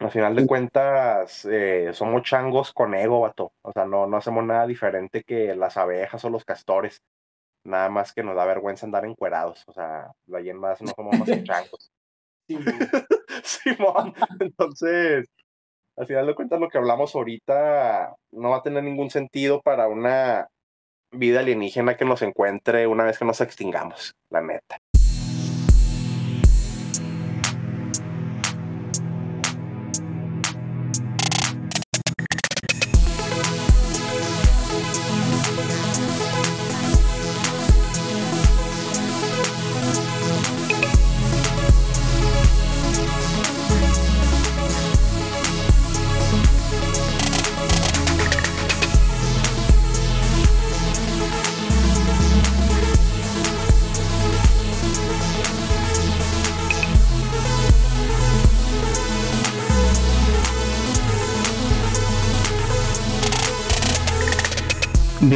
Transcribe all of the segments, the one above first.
Al final de cuentas, eh, somos changos con ego, vato. O sea, no, no hacemos nada diferente que las abejas o los castores. Nada más que nos da vergüenza andar encuerados. O sea, de ahí en más no somos más que changos. Simón. Entonces, al final de cuentas, lo que hablamos ahorita no va a tener ningún sentido para una vida alienígena que nos encuentre una vez que nos extingamos, la neta.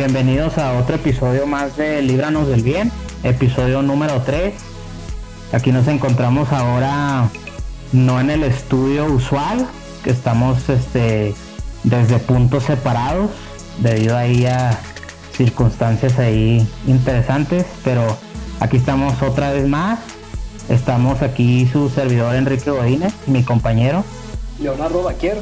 Bienvenidos a otro episodio más de Líbranos del Bien, episodio número 3. Aquí nos encontramos ahora no en el estudio usual, que estamos este, desde puntos separados, debido ahí a circunstancias ahí interesantes, pero aquí estamos otra vez más. Estamos aquí su servidor Enrique Godínez, mi compañero. Leonardo Baquier.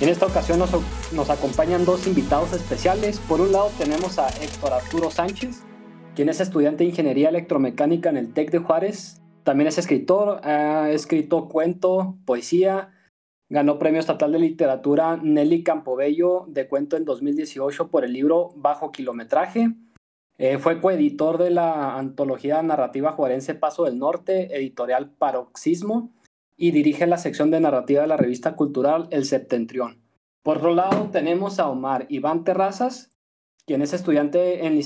En esta ocasión nos, nos, acompañan dos invitados especiales. Por un lado tenemos a Héctor Arturo Sánchez, quien es estudiante de Ingeniería Electromecánica en el TEC de Juárez. También es escritor, ha escrito cuento, poesía, ganó Premio Estatal de Literatura Nelly Campobello de cuento en 2018 por el libro Bajo Kilometraje. Eh, fue coeditor de la antología narrativa juarense Paso del Norte, editorial Paroxismo y dirige la sección de narrativa de la revista cultural El Septentrión. Por otro lado, tenemos a Omar Iván Terrazas, quien es estudiante en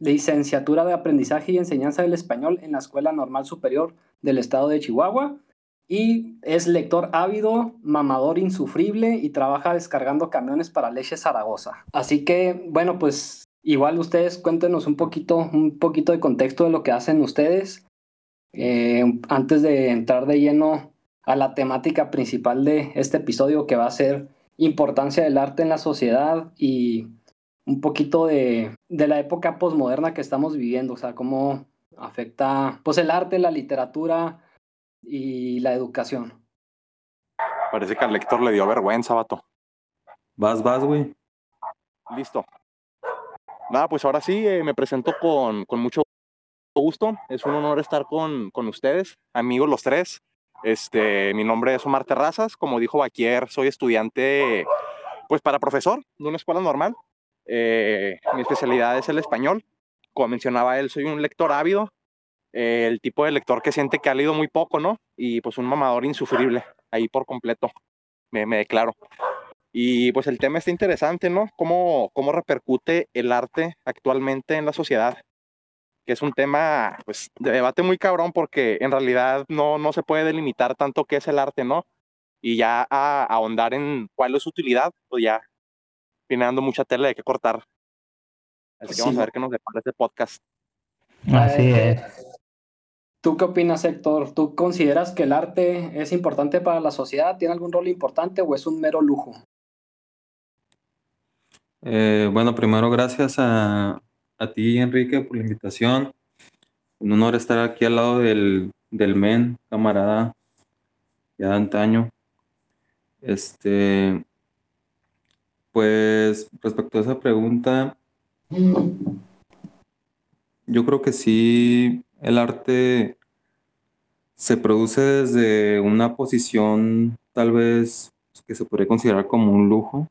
licenciatura de aprendizaje y enseñanza del español en la Escuela Normal Superior del Estado de Chihuahua y es lector ávido, mamador insufrible y trabaja descargando camiones para Leche Zaragoza. Así que, bueno, pues igual ustedes cuéntenos un poquito, un poquito de contexto de lo que hacen ustedes eh, antes de entrar de lleno a la temática principal de este episodio que va a ser importancia del arte en la sociedad y un poquito de, de la época posmoderna que estamos viviendo, o sea, cómo afecta pues el arte, la literatura y la educación. Parece que al lector le dio vergüenza, vato. Vas, vas, güey. Listo. Nada, pues ahora sí, eh, me presento con, con, mucho gusto. Es un honor estar con, con ustedes, amigos los tres. Este, mi nombre es Omar Terrazas, como dijo Baquier, soy estudiante, pues para profesor de una escuela normal. Eh, mi especialidad es el español. Como mencionaba él, soy un lector ávido, eh, el tipo de lector que siente que ha leído muy poco, ¿no? Y pues un mamador insufrible, ahí por completo, me, me declaro. Y pues el tema está interesante, ¿no? ¿Cómo, ¿Cómo repercute el arte actualmente en la sociedad? Que es un tema pues, de debate muy cabrón porque en realidad no, no se puede delimitar tanto qué es el arte, ¿no? Y ya a, ahondar en cuál es su utilidad, pues ya viene dando mucha tela de qué cortar. Así que vamos a ver qué nos depara este podcast. Así es. ¿Tú qué opinas, Héctor? ¿Tú consideras que el arte es importante para la sociedad? ¿Tiene algún rol importante o es un mero lujo? Eh, bueno, primero gracias a, a ti, Enrique, por la invitación. Un honor estar aquí al lado del, del men, camarada, ya de antaño. Este, pues respecto a esa pregunta, yo creo que sí, el arte se produce desde una posición tal vez que se podría considerar como un lujo,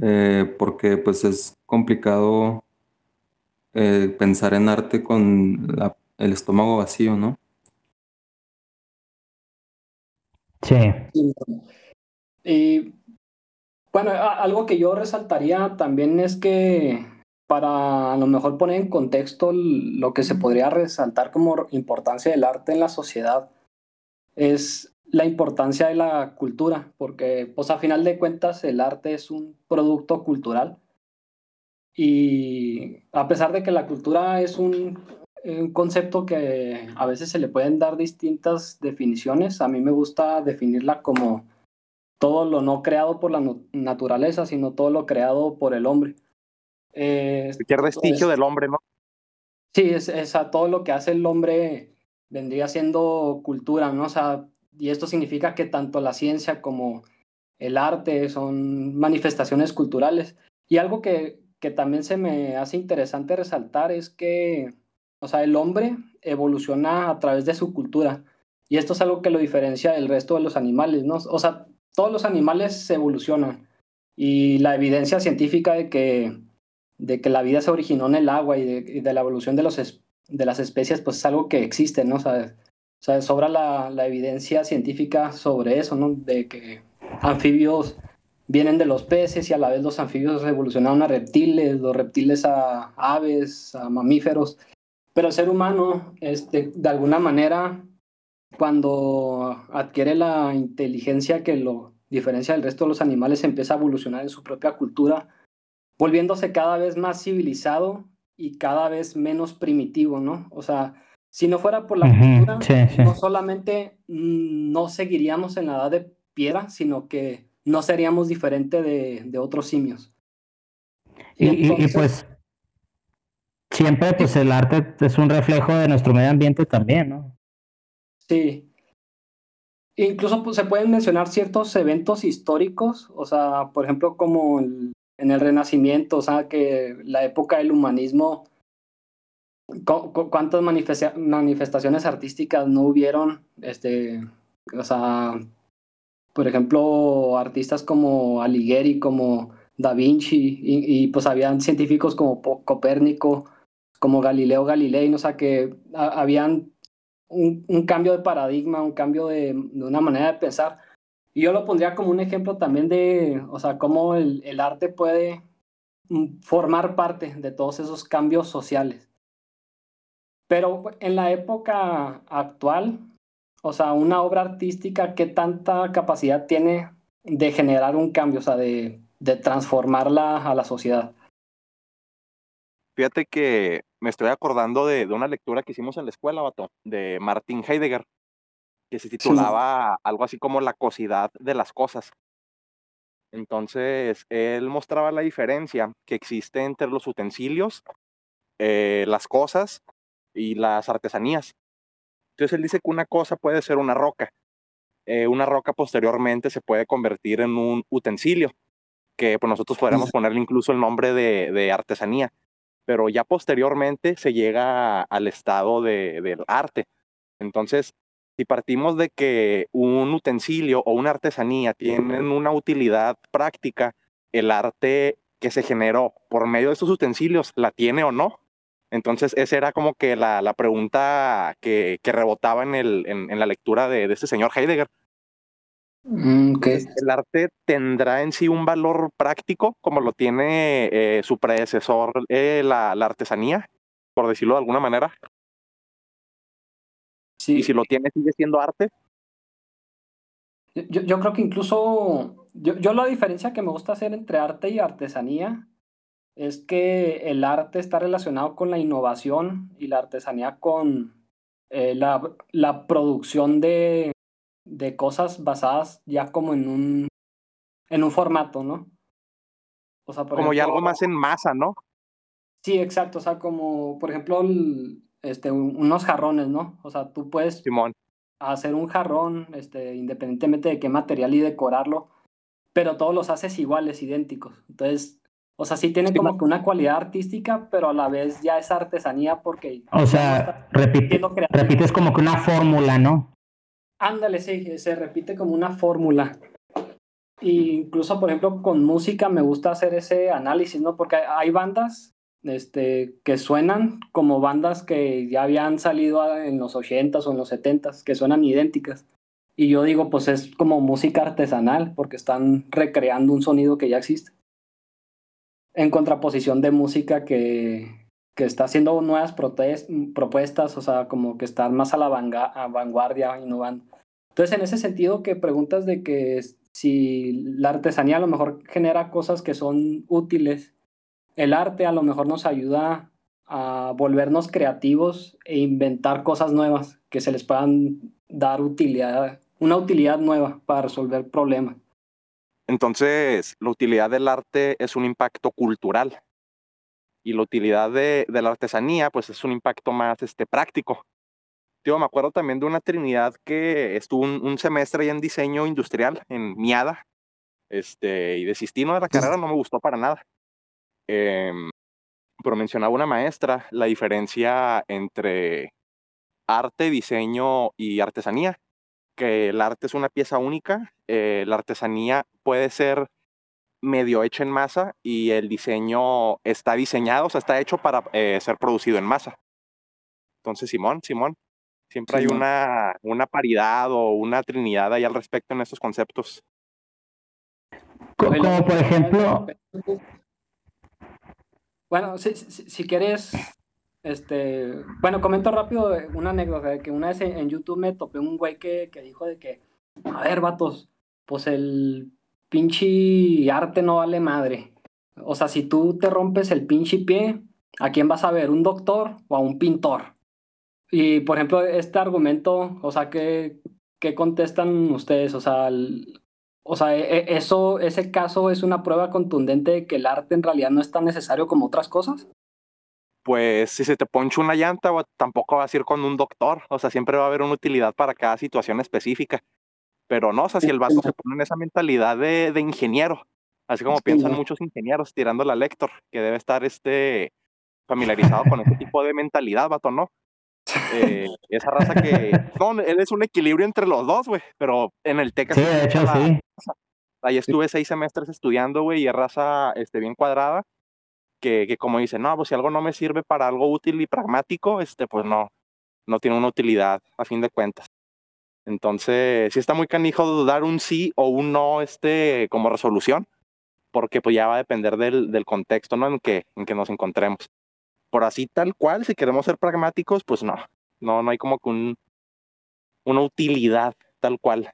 eh, porque pues es complicado eh, pensar en arte con el estómago vacío, ¿no? Sí. Y bueno, algo que yo resaltaría también es que para a lo mejor poner en contexto lo que se podría resaltar como importancia del arte en la sociedad es la importancia de la cultura, porque pues a final de cuentas el arte es un producto cultural y a pesar de que la cultura es un, concepto que a veces se le pueden dar distintas definiciones, a mí me gusta definirla como todo lo no creado por la naturaleza, sino todo lo creado por el hombre. Eh, Cualquier vestigio del hombre, ¿no? Sí, es, es, a todo lo que hace el hombre vendría siendo cultura, ¿no? O sea, y esto significa que tanto la ciencia como el arte son manifestaciones culturales. Y algo que, que también se me hace interesante resaltar es que, o sea, el hombre evoluciona a través de su cultura. Y esto es algo que lo diferencia del resto de los animales, ¿no? O sea, todos los animales evolucionan. Y la evidencia científica de que, de que la vida se originó en el agua y de, la evolución de, los de las especies, pues es algo que existe, ¿no? O sea, o sea sobra la, la evidencia científica sobre eso, ¿no? De que anfibios vienen de los peces y a la vez los anfibios evolucionaron a reptiles, los reptiles a aves, a mamíferos. Pero el ser humano, este, de alguna manera, cuando adquiere la inteligencia que lo diferencia del resto de los animales, empieza a evolucionar en su propia cultura, volviéndose cada vez más civilizado y cada vez menos primitivo, ¿no? O sea, si no fuera por la cultura, no solamente no seguiríamos en la edad de piedra, sino que no seríamos diferente de, otros simios. Y, pues siempre pues el arte es un reflejo de nuestro medio ambiente también, ¿no? Sí. Incluso pues, se pueden mencionar ciertos eventos históricos, o sea, por ejemplo, como en el Renacimiento, o sea, que la época del humanismo, ¿cuántas manifestaciones artísticas no hubieron? Este, o sea, por ejemplo, artistas como Alighieri, como Da Vinci, y, pues habían científicos como Copérnico, como Galileo Galilei, o sea que habían un, cambio de paradigma, un cambio de, una manera de pensar. Y yo lo pondría como un ejemplo también de, o sea, cómo el, el arte puede formar parte de todos esos cambios sociales. Pero en la época actual, o sea, una obra artística, ¿qué tanta capacidad tiene de generar un cambio, o sea, de, de transformarla a la sociedad? Fíjate que me estoy acordando de, de, una lectura que hicimos en la escuela, vato, de Martin Heidegger, que se titulaba algo así como La cosidad de las cosas. Entonces, él mostraba la diferencia que existe entre los utensilios, eh, las cosas y las artesanías. Entonces él dice que una cosa puede ser una roca. Eh, una roca posteriormente se puede convertir en un utensilio, que pues, nosotros podríamos ponerle incluso el nombre de, artesanía, pero ya posteriormente se llega al estado de, del arte. Entonces, si partimos de que un utensilio o una artesanía tienen una utilidad práctica, el arte que se generó por medio de esos utensilios la tiene o no. Entonces, esa era como que la, la pregunta que, que, rebotaba en, el, en, la lectura de, de, este señor Heidegger. Mm, ¿El arte tendrá en sí un valor práctico como lo tiene eh, su predecesor, eh, la, la, artesanía, por decirlo de alguna manera? Sí. Y si lo tiene, sigue siendo arte. Yo, yo creo que incluso, yo, yo la diferencia que me gusta hacer entre arte y artesanía es que el arte está relacionado con la innovación y la artesanía con eh, la, la, producción de, de, cosas basadas ya como en un, en un formato, ¿no? O sea, como ya algo más en masa, ¿no? Sí, exacto. O sea, como por ejemplo este, unos jarrones, ¿no? O sea, tú puedes hacer un jarrón este, independientemente de qué material y decorarlo, pero todos los haces iguales, idénticos. Entonces, o sea, sí tiene como que una cualidad artística, pero a la vez ya es artesanía porque... O sea, repite, repites como que una fórmula, ¿no? Ándale, sí, se repite como una fórmula. Y incluso, por ejemplo, con música me gusta hacer ese análisis, ¿no? Porque hay bandas este, que suenan como bandas que ya habían salido en los 80s o en los 70s, que suenan idénticas. Y yo digo, pues es como música artesanal, porque están recreando un sonido que ya existe en contraposición de música que, que está haciendo nuevas propuestas, o sea, como que están más a la vanguardia, innovando. Entonces, en ese sentido que preguntas de que si la artesanía a lo mejor genera cosas que son útiles, el arte a lo mejor nos ayuda a volvernos creativos e inventar cosas nuevas que se les puedan dar utilidad, una utilidad nueva para resolver problemas. Entonces, la utilidad del arte es un impacto cultural y la utilidad de, la artesanía, pues es un impacto más este, práctico. Tío, me acuerdo también de una Trinidad que estuvo un, semestre ahí en diseño industrial en Miada, este, y desistí de la carrera, no me gustó para nada. Em, pero mencionaba una maestra la diferencia entre arte, diseño y artesanía, que el arte es una pieza única, eh, la artesanía puede ser medio hecha en masa y el diseño está diseñado, o sea, está hecho para eh, ser producido en masa. Entonces, Simón, Simón, siempre hay una, una paridad o una trinidad ahí al respecto en estos conceptos. Como por ejemplo... Bueno, si, si, quieres, este, bueno, comento rápido una anécdota de que una vez en, YouTube me topé un güey que, que dijo de que, a ver, vatos, pues el pinche arte no vale madre. O sea, si tú te rompes el pinche pie, ¿a quién vas a ver? ¿Un doctor o a un pintor? Y, por ejemplo, este argumento, o sea, ¿qué, qué contestan ustedes? O sea, o sea, e, e, eso, ese caso es una prueba contundente de que el arte en realidad no es tan necesario como otras cosas. Pues si se te poncha una llanta, tampoco vas a ir con un doctor. O sea, siempre va a haber una utilidad para cada situación específica. Pero no, o sea, si el vato se pone en esa mentalidad de, de ingeniero, así como piensan muchos ingenieros tirando la lector, que debe estar este familiarizado con ese tipo de mentalidad, vato, ¿no? Eh, esa raza que. No, él es un equilibrio entre los dos, güey. Pero en el TEC. Sí, de hecho, sí. Ahí estuve seis semestres estudiando, güey, y es raza este, bien cuadrada. Que, que como dice, no, pues si algo no me sirve para algo útil y pragmático, este, pues no, no tiene una utilidad, a fin de cuentas. Entonces, sí está muy canijo dar un sí o un no este, como resolución, porque pues ya va a depender del, del contexto ¿no? en, que, en que nos encontremos. Por así tal cual, si queremos ser pragmáticos, pues no, no, no hay como que un, una utilidad tal cual.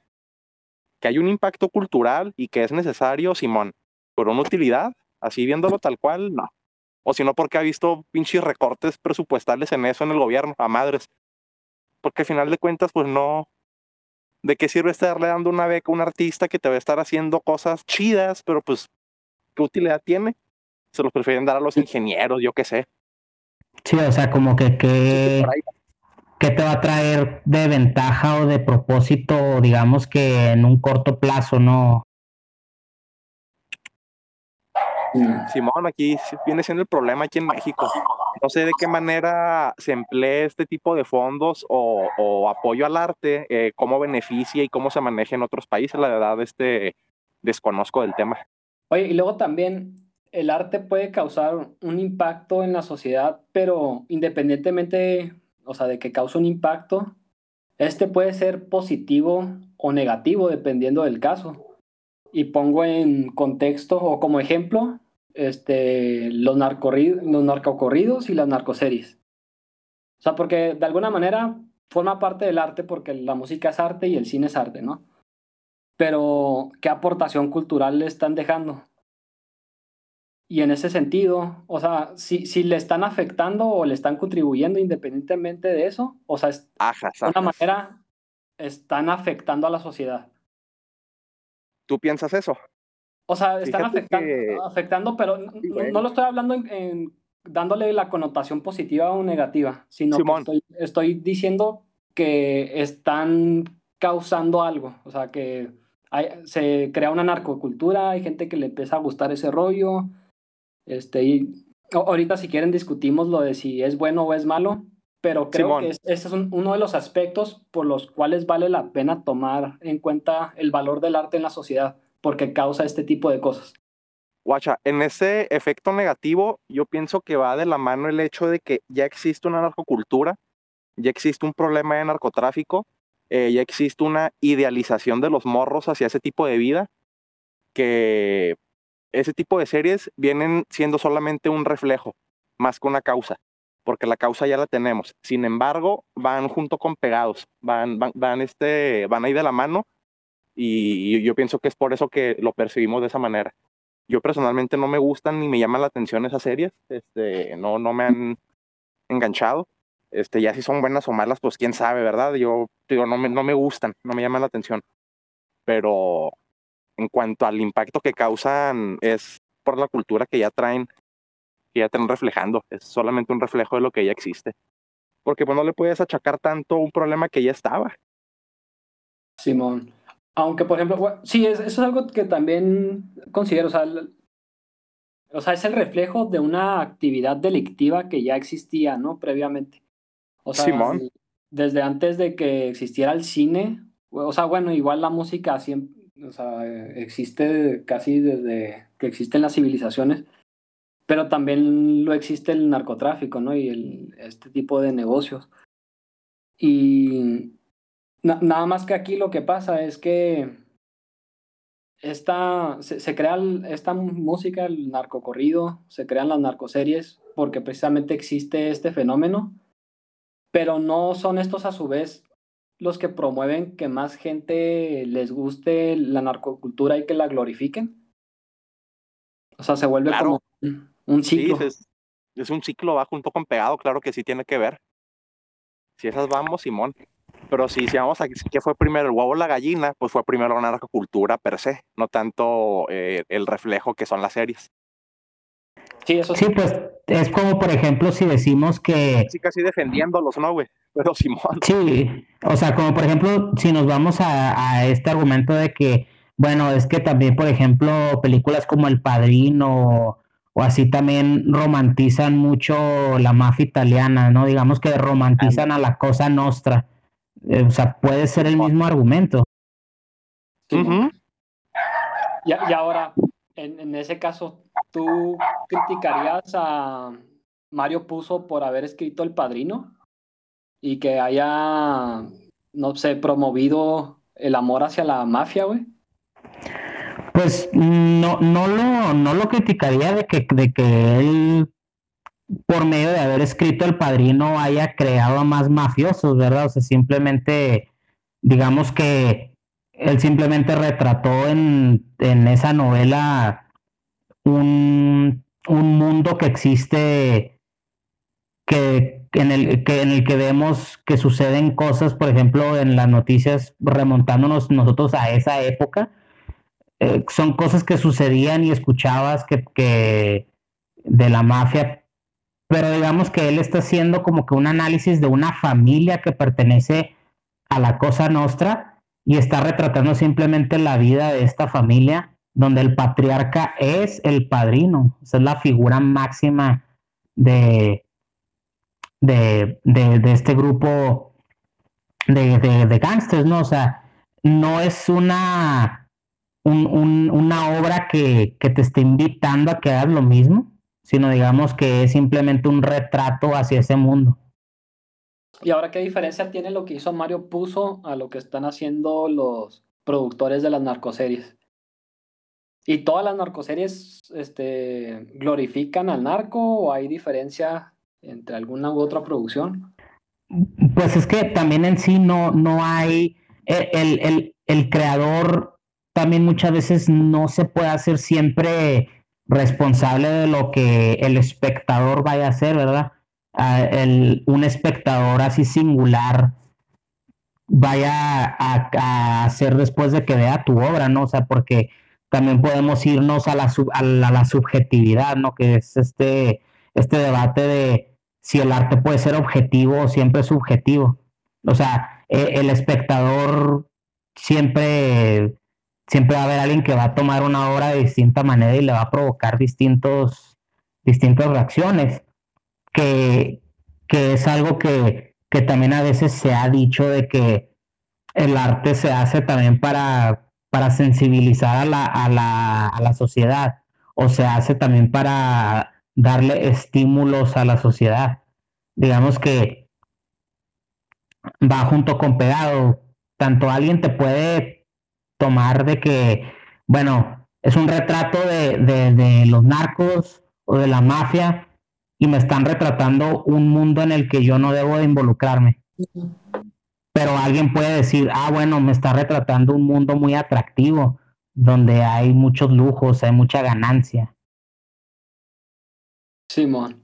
Que hay un impacto cultural y que es necesario, Simón, pero una utilidad, así viéndolo tal cual, no. O si no, porque ha visto pinches recortes presupuestales en eso en el gobierno, a madres. Porque al final de cuentas, pues no, ¿De qué sirve estarle dando una beca a un artista que te va a estar haciendo cosas chidas, pero pues, ¿qué utilidad tiene? Se los prefieren dar a los ingenieros, yo qué sé. Sí, o sea, como que qué, qué te va a traer de ventaja o de propósito, digamos que en un corto plazo, ¿no? Simón, aquí viene siendo el problema aquí en México. No sé de qué manera se emplea este tipo de fondos o, apoyo al arte, eh, cómo beneficia y cómo se maneja en otros países. La verdad, este, desconozco del tema. Oye, y luego también el arte puede causar un impacto en la sociedad, pero independientemente, o sea, de que cause un impacto, este puede ser positivo o negativo dependiendo del caso. Y pongo en contexto o como ejemplo este, los, los narcocorridos y las narcoseries. O sea, porque de alguna manera forma parte del arte porque la música es arte y el cine es arte, ¿no? Pero, ¿qué aportación cultural le están dejando? Y en ese sentido, o sea, si, si le están afectando o le están contribuyendo independientemente de eso, o sea, de alguna manera están afectando a la sociedad. ¿Tú piensas eso? O sea, están afectando, afectando, pero no, lo estoy hablando en, dándole la connotación positiva o negativa, sino que estoy, diciendo que están causando algo. O sea, que se crea una narcocultura, hay gente que le empieza a gustar ese rollo. Este, y ahorita si quieren discutimos lo de si es bueno o es malo, pero creo que ese es uno de los aspectos por los cuales vale la pena tomar en cuenta el valor del arte en la sociedad porque causa este tipo de cosas. Guacha, en ese efecto negativo, yo pienso que va de la mano el hecho de que ya existe una narcocultura, ya existe un problema de narcotráfico, eh, ya existe una idealización de los morros hacia ese tipo de vida, que ese tipo de series vienen siendo solamente un reflejo, más que una causa, porque la causa ya la tenemos. Sin embargo, van junto con pegados, van, van, van, este, van ahí de la mano y, yo pienso que es por eso que lo percibimos de esa manera. Yo personalmente no me gustan ni me llaman la atención esas series, este, no, no me han enganchado. Este, ya si son buenas o malas, pues quién sabe, ¿verdad? Yo digo, no me, no me gustan, no me llaman la atención. Pero en cuanto al impacto que causan es por la cultura que ya traen, que ya traen reflejando. Es solamente un reflejo de lo que ya existe. Porque pues no le puedes achacar tanto un problema que ya estaba. Simón. Aunque, por ejemplo, sí, eso es algo que también considero, o sea, o sea, es el reflejo de una actividad delictiva que ya existía, ¿no? Previamente. O sea, Simón. desde antes de que existiera el cine, o sea, bueno, igual la música siempre, o sea, existe casi desde que existen las civilizaciones, pero también lo existe el narcotráfico, ¿no? Y el, este tipo de negocios. Y nada más que aquí lo que pasa es que esta, se, crea esta música, el narcocorrido, se crean las narcoseries porque precisamente existe este fenómeno, pero no son estos a su vez los que promueven que más gente les guste la narcocultura y que la glorifiquen. O sea, se vuelve como un ciclo. es, es, un ciclo, va junto con pegado, claro que sí tiene que ver. Si esas vamos, Simón. Pero si, si vamos a qué fue primero, el huevo o la gallina, pues fue primero la narcocultura per se, no tanto eh, el reflejo que son las series. Sí, eso sí. pues es como, por ejemplo, si decimos que... Sí, casi defendiéndolos, ¿no, güey? Pero Simón. Sí, o sea, como por ejemplo, si nos vamos a, a este argumento de que, bueno, es que también, por ejemplo, películas como El Padrino o así también romantizan mucho la mafia italiana, ¿no? Digamos que romantizan a la cosa nostra. O sea, puede ser el mismo argumento. y, ahora, en, ese caso, ¿tú criticarías a Mario Puzo por haber escrito El Padrino? Y que haya, no sé, promovido el amor hacia la mafia, güey. Pues no, no, lo, no lo criticaría de que, de que él por medio de haber escrito El Padrino haya creado a más mafiosos, ¿verdad? O sea, simplemente, digamos que él simplemente retrató en, en esa novela un, un, mundo que existe, que, en el, que, en el que vemos que suceden cosas, por ejemplo, en las noticias, remontándonos nosotros a esa época, eh, son cosas que sucedían y escuchabas que, que de la mafia pero digamos que él está haciendo como que un análisis de una familia que pertenece a la Cosa Nostra y está retratando simplemente la vida de esta familia donde el patriarca es el padrino, es la figura máxima de, de, de, este grupo de, de, ¿no? O sea, no es una, un, una obra que, que te esté invitando a que hagas lo mismo, sino digamos que es simplemente un retrato hacia ese mundo. ¿Y ahora qué diferencia tiene lo que hizo Mario Puzo a lo que están haciendo los productores de las narcoseries? ¿Y todas las narcoseries este, glorifican al narco o hay diferencia entre alguna u otra producción? Pues es que también en sí no, no hay, el, el, el creador también muchas veces no se puede hacer siempre responsable de lo que el espectador vaya a hacer, ¿verdad? el, un espectador así singular vaya a, hacer después de que vea tu obra, ¿no? O sea, porque también podemos irnos a la, a la, subjetividad, ¿no? Que es este, este debate de si el arte puede ser objetivo o siempre subjetivo. O sea, e, el espectador siempre siempre va a haber alguien que va a tomar una obra de distinta manera y le va a provocar distintos, distintas reacciones, que, que es algo que, que también a veces se ha dicho de que el arte se hace también para, para sensibilizar a la, a, la, a la sociedad o se hace también para darle estímulos a la sociedad. Digamos que va junto con pegado. Tanto alguien te puede tomar de que, bueno, es un retrato de, de, los narcos o de la mafia y me están retratando un mundo en el que yo no debo de involucrarme. Pero alguien puede decir, ah, bueno, me está retratando un mundo muy atractivo, donde hay muchos lujos, hay mucha ganancia. Simón.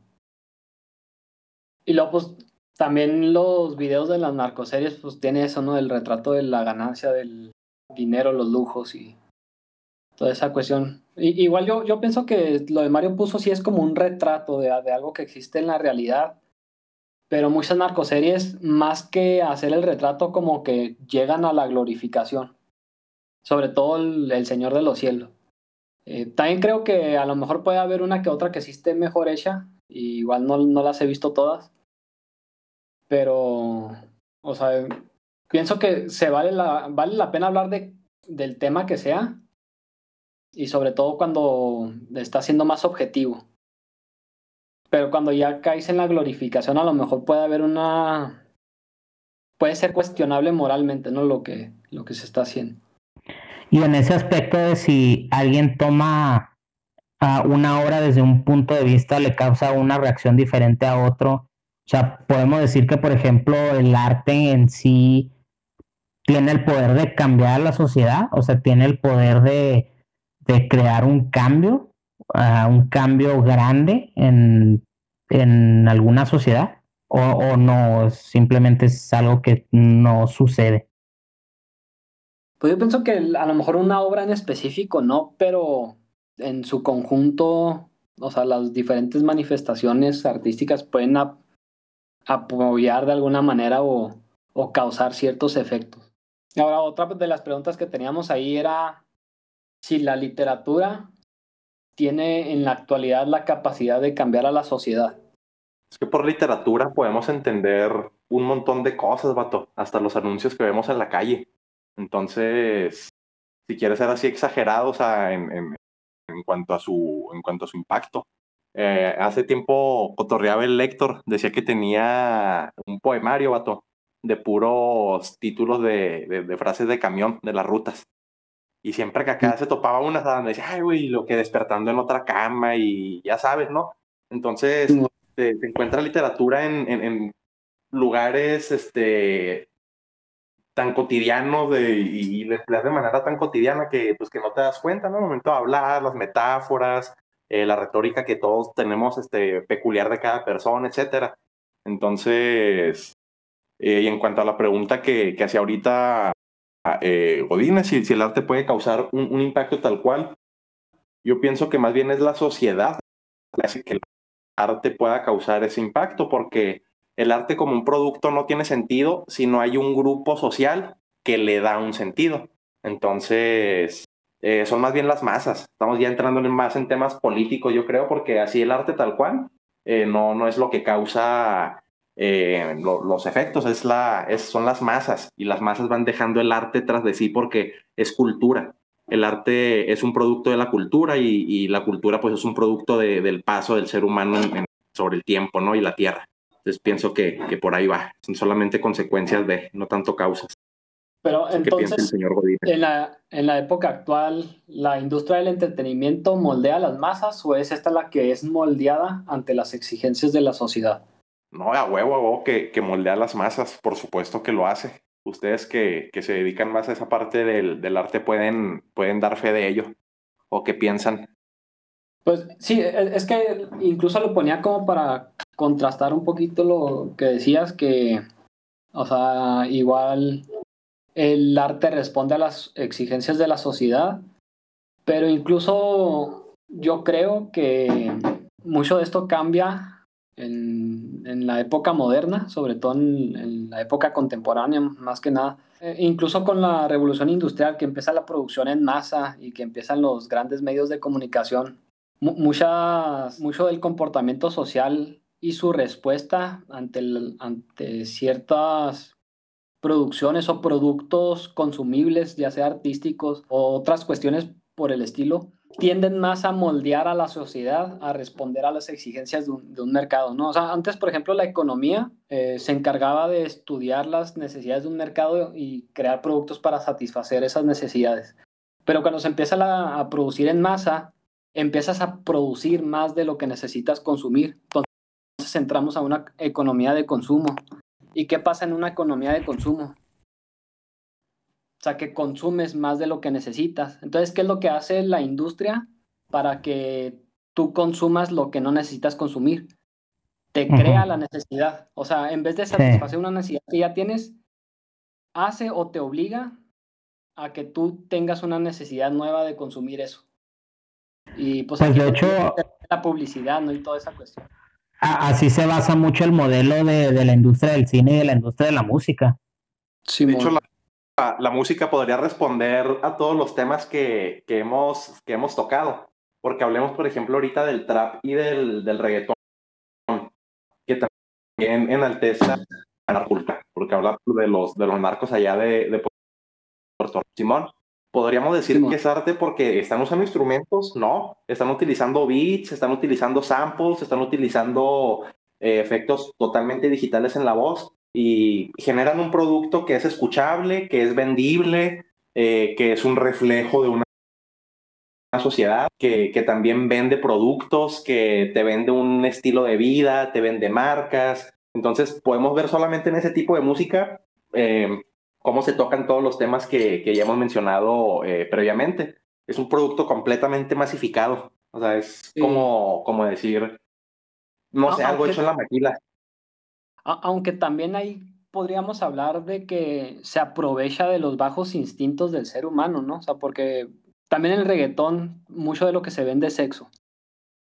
Y luego, pues, también los videos de las narcoseries, pues, tiene eso, ¿no? El retrato de la ganancia del, dinero, los lujos y toda esa cuestión. igual yo, yo pienso que lo de Mario puso sí es como un retrato de, de algo que existe en la realidad, pero muchas narcoseries, más que hacer el retrato, como que llegan a la glorificación, sobre todo el, Señor de los Cielos. Eh, también creo que a lo mejor puede haber una que otra que sí esté mejor hecha, igual no, no las he visto todas, pero, o sea, pienso que se vale la, vale la pena hablar de, del tema que sea y sobre todo cuando está siendo más objetivo. Pero cuando ya caes en la glorificación, a lo mejor puede haber una. puede ser cuestionable moralmente, ¿no? Lo que, lo que se está haciendo. Y en ese aspecto de si alguien toma a una obra desde un punto de vista, le causa una reacción diferente a otro. O sea, podemos decir que, por ejemplo, el arte en sí tiene el poder de cambiar la sociedad, o sea, tiene el poder de, de crear un cambio, uh, un cambio grande en, en alguna sociedad, o, o, no, simplemente es algo que no sucede. Pues yo pienso que a lo mejor una obra en específico no, pero en su conjunto, o sea, las diferentes manifestaciones artísticas pueden apoyar de alguna manera o, o causar ciertos efectos. Ahora, otra de las preguntas que teníamos ahí era si la literatura tiene en la actualidad la capacidad de cambiar a la sociedad. Es que por literatura podemos entender un montón de cosas, vato, hasta los anuncios que vemos en la calle. Entonces, si quieres ser así exagerado, en, en, en, cuanto, a su, en cuanto a su impacto. Eh, hace tiempo cotorreaba el lector, decía que tenía un poemario, vato, de puros títulos de, de, de frases de camión, de las rutas. Y siempre que acá se topaba una, donde decía, ay, güey, lo que despertando en otra cama y ya sabes, ¿no? Entonces, te, te encuentras literatura en, en, en, lugares este, tan cotidianos de, y, le empleas de manera tan cotidiana que, pues, que no te das cuenta, ¿no? El momento de hablar, las metáforas, eh, la retórica que todos tenemos este, peculiar de cada persona, etcétera. Entonces, eh, y en cuanto a la pregunta que, que hacía ahorita eh, si, si, el arte puede causar un, un, impacto tal cual, yo pienso que más bien es la sociedad la que el arte pueda causar ese impacto, porque el arte como un producto no tiene sentido si no hay un grupo social que le da un sentido. Entonces, eh, son más bien las masas. Estamos ya entrando más en temas políticos, yo creo, porque así el arte tal cual eh, no, no es lo que causa eh, lo, los efectos, es la, es, son las masas y las masas van dejando el arte tras de sí porque es cultura. El arte es un producto de la cultura y, y la cultura pues es un producto de, del paso del ser humano en, en, sobre el tiempo ¿no? y la tierra. Entonces pienso que, que, por ahí va, son solamente consecuencias de, no tanto causas. Pero entonces, el señor en, la, en la época actual, ¿la industria del entretenimiento moldea las masas o es esta la que es moldeada ante las exigencias de la sociedad? No, a huevo, a huevo, que, que moldea las masas, por supuesto que lo hace. Ustedes que, que se dedican más a esa parte del, del, arte pueden, pueden dar fe de ello. ¿O qué piensan? Pues sí, e, es que incluso lo ponía como para contrastar un poquito lo que decías, que, o sea, igual el arte responde a las exigencias de la sociedad, pero incluso yo creo que mucho de esto cambia en, la época moderna, sobre todo en, la época contemporánea, más que nada. Eh, incluso con la revolución industrial, que empieza la producción en masa y que empiezan los grandes medios de comunicación, muchas, mucho del comportamiento social y su respuesta ante, ante ciertas producciones o productos consumibles, ya sea artísticos o otras cuestiones por el estilo, tienden más a moldear a la sociedad, a responder a las exigencias de un, mercado, ¿no? O sea, antes, por ejemplo, la economía eh, se encargaba de estudiar las necesidades de un mercado y crear productos para satisfacer esas necesidades. Pero cuando se empieza a producir en masa, empiezas a producir más de lo que necesitas consumir. Entonces entramos a una economía de consumo. ¿Y qué pasa en una economía de consumo? O sea, que consumes más de lo que necesitas. Entonces, ¿qué es lo que hace la industria para que tú consumas lo que no necesitas consumir? Te uh -huh. crea la necesidad. O sea, en vez de satisfacer sí. una necesidad que ya tienes, hace o te obliga a que tú tengas una necesidad nueva de consumir eso. Y pues, Pues de hecho, la publicidad, ¿no? Y toda esa cuestión. así se basa mucho el modelo de, de la industria del cine y de la industria de la música. Sí, De hecho, la, la- la música podría responder a todos los temas que, que hemos, que hemos tocado. Porque hablemos, por ejemplo, ahorita del trap y del, del reggaetón, que también enaltece la culpa, porque habla de los, de los narcos allá de, de Puerto. Simón, ¿podríamos decir Simón. que es arte porque están usando instrumentos? No, están utilizando beats, están utilizando samples, están utilizando eh, efectos totalmente digitales en la voz y generan un producto que es escuchable, que es vendible, eh, que es un reflejo de una, una sociedad, que, que también vende productos, que te vende un estilo de vida, te vende marcas. Entonces podemos ver solamente en ese tipo de música eh, cómo se tocan todos los temas que, que ya hemos mencionado eh, previamente. Es un producto completamente masificado. O sea, es Sí. como, como decir, no Ah, sé, algo aunque- hecho en la maquila. A- Aunque también ahí podríamos hablar de que se aprovecha de los bajos instintos del ser humano, ¿no? O sea, porque también en el reggaetón mucho de lo que se vende es sexo.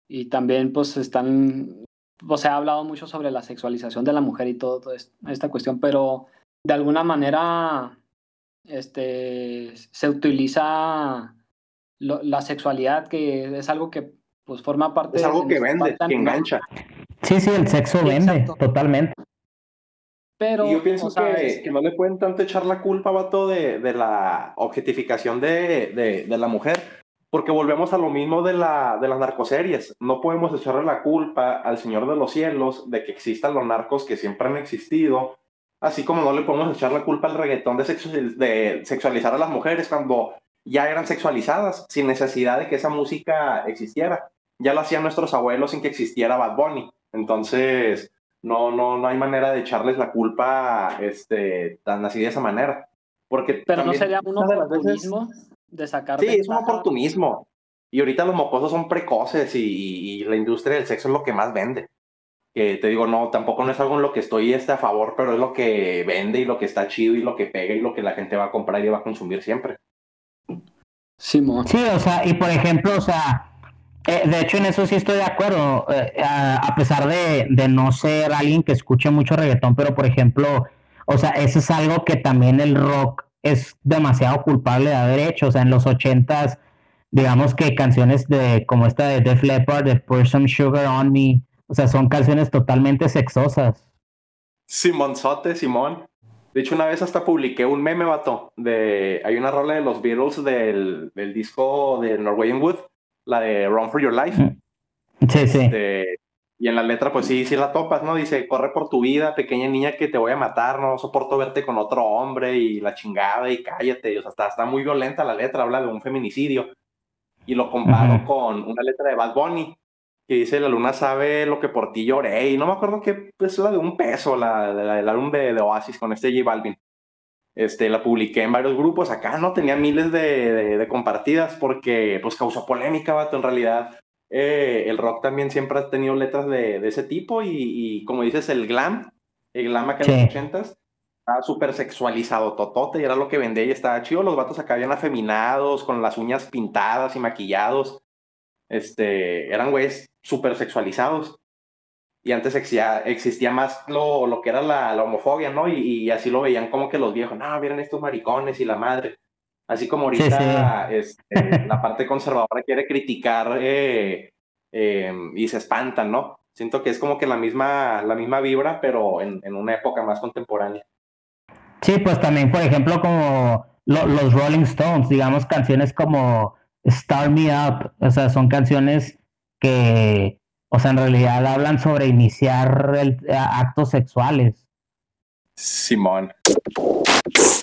Y también pues están, o sea, ha hablado mucho sobre la sexualización de la mujer y todo, toda es- esta cuestión, pero de alguna manera este, se utiliza lo- la sexualidad, que es algo que pues forma parte Es algo de que vende, que engancha. Sí, sí, el sexo Sí, vende, exacto. totalmente. Pero, Y yo pienso o sea, que, es- que no le pueden tanto echar la culpa, vato, de, de la objetificación de, de, de la mujer, porque volvemos a lo mismo de, la, de las narcoseries. No podemos echarle la culpa al Señor de los Cielos de que existan los narcos que siempre han existido, así como no le podemos echar la culpa al reggaetón de, sexual- de sexualizar a las mujeres cuando ya eran sexualizadas, sin necesidad de que esa música existiera. Ya lo hacían nuestros abuelos sin que existiera Bad Bunny. Entonces, no, no, no hay manera de echarles la culpa este, tan así de esa manera. Porque Pero no sería un una de veces- oportunismo de sacar Sí, es un oportunismo. Y ahorita los mocosos son precoces y, y- y la industria del sexo es lo que más vende. Que te digo, no, tampoco no es algo en lo que estoy este, a favor, pero es lo que vende y lo que está chido y lo que pega y lo que la gente va a comprar y va a consumir siempre. Simón. Sí, o sea, y por ejemplo, o sea, eh, de hecho en eso sí estoy de acuerdo, eh, a, pesar de, de no ser alguien que escuche mucho reggaetón, pero por ejemplo, o sea, eso es algo que también el rock es demasiado culpable de haber hecho, o sea, en los ochentas, digamos que canciones de como esta de Def Leppard, de Pour Some Sugar On Me, o sea, son canciones totalmente sexosas. Simonzote, Simón. De hecho, una vez hasta publiqué un meme, vato, de... Hay una rola de los Beatles del, del disco de Norwegian Wood, la de Run For Your Life. Sí, sí. Este, y en la letra, pues sí, sí la topas, ¿no? Dice, corre por tu vida, pequeña niña, que te voy a matar, no soporto verte con otro hombre y la chingada y cállate. O sea, está, está muy violenta la letra, habla de un feminicidio. Y lo comparo con una letra de Bad Bunny, que dice, la luna sabe lo que por ti lloré. Y no me acuerdo qué es la de un peso, la- del álbum de, de Oasis con este J Balvin. Este, la publiqué en varios grupos, acá no tenía miles de, de- de compartidas porque pues causó polémica, vato, en realidad eh, el rock también siempre ha tenido letras de, de ese tipo y, y como dices, el glam, el glam acá en los ochentas, estaba súper sexualizado, totote, y era lo que vendía y estaba chido. Los vatos acá bien afeminados, con las uñas pintadas y maquillados. Este, eran güeyes súper sexualizados. Y antes existía, existía más lo, lo que era la, la homofobia, ¿no? Y, y así lo veían como que los viejos, no, miren estos maricones y la madre. Así como Sí, ahorita este, la parte conservadora quiere criticar eh, eh, y se espantan, ¿no? Siento que es como que la misma, la misma vibra, pero en, en una época más contemporánea. Sí, pues también, por ejemplo, como lo- los Rolling Stones, digamos, canciones como Start Me Up, o sea, son canciones que, o sea, en realidad hablan sobre iniciar el- actos sexuales. Simón.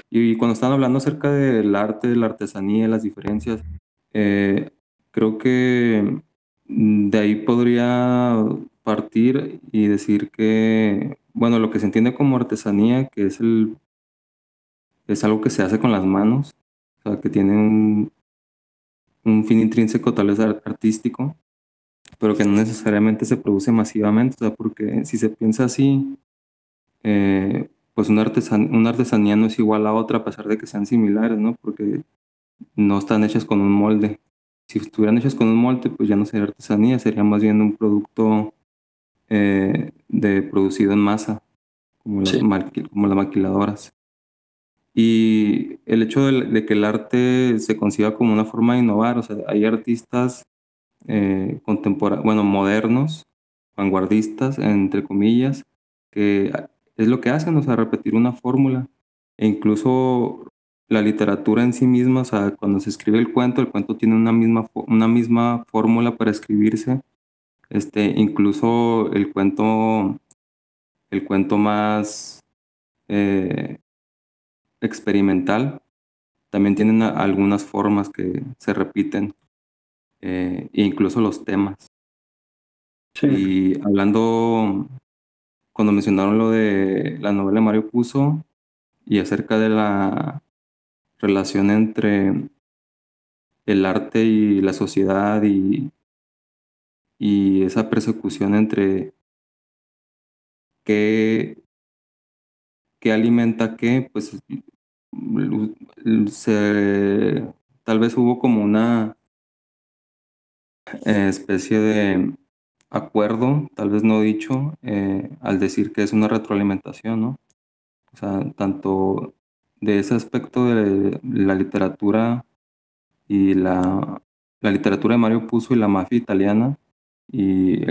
Y cuando están hablando acerca del arte, de la artesanía, las diferencias, eh, creo que mm, de ahí podría partir y decir que, bueno, lo que se entiende como artesanía, que es el es algo que se hace con las manos, o sea, que tiene un, un fin intrínseco tal vez ar- artístico, pero que no necesariamente se produce masivamente, o sea, porque si se piensa así, eh, pues una, una artesanía no es igual a otra a pesar de que sean similares, ¿no? Porque no están hechas con un molde. Si estuvieran hechas con un molde, pues ya no sería artesanía, sería más bien un producto eh, de producido en masa, como, las, como las maquiladoras. Y el hecho de, que el arte se conciba como una forma de innovar, o sea, hay artistas eh, contemporáneos, modernos, vanguardistas, entre comillas, que es lo que hacen, o sea, repetir una fórmula. E incluso la literatura en sí misma, o sea, cuando se escribe el cuento, el cuento tiene una misma, una misma fórmula para escribirse. Este, incluso el cuento, el cuento más eh, experimental, también tienen algunas formas que se repiten, eh, incluso los temas. Y hablando, cuando mencionaron lo de la novela de Mario Puzo y acerca de la relación entre el arte y la sociedad y, y esa persecución entre qué, qué alimenta qué, pues se, tal vez hubo como una eh, especie de acuerdo, tal vez no dicho, eh, al decir que es una retroalimentación, ¿no? O sea, tanto de ese aspecto de la literatura y la, la literatura de Mario Puzo y la mafia italiana y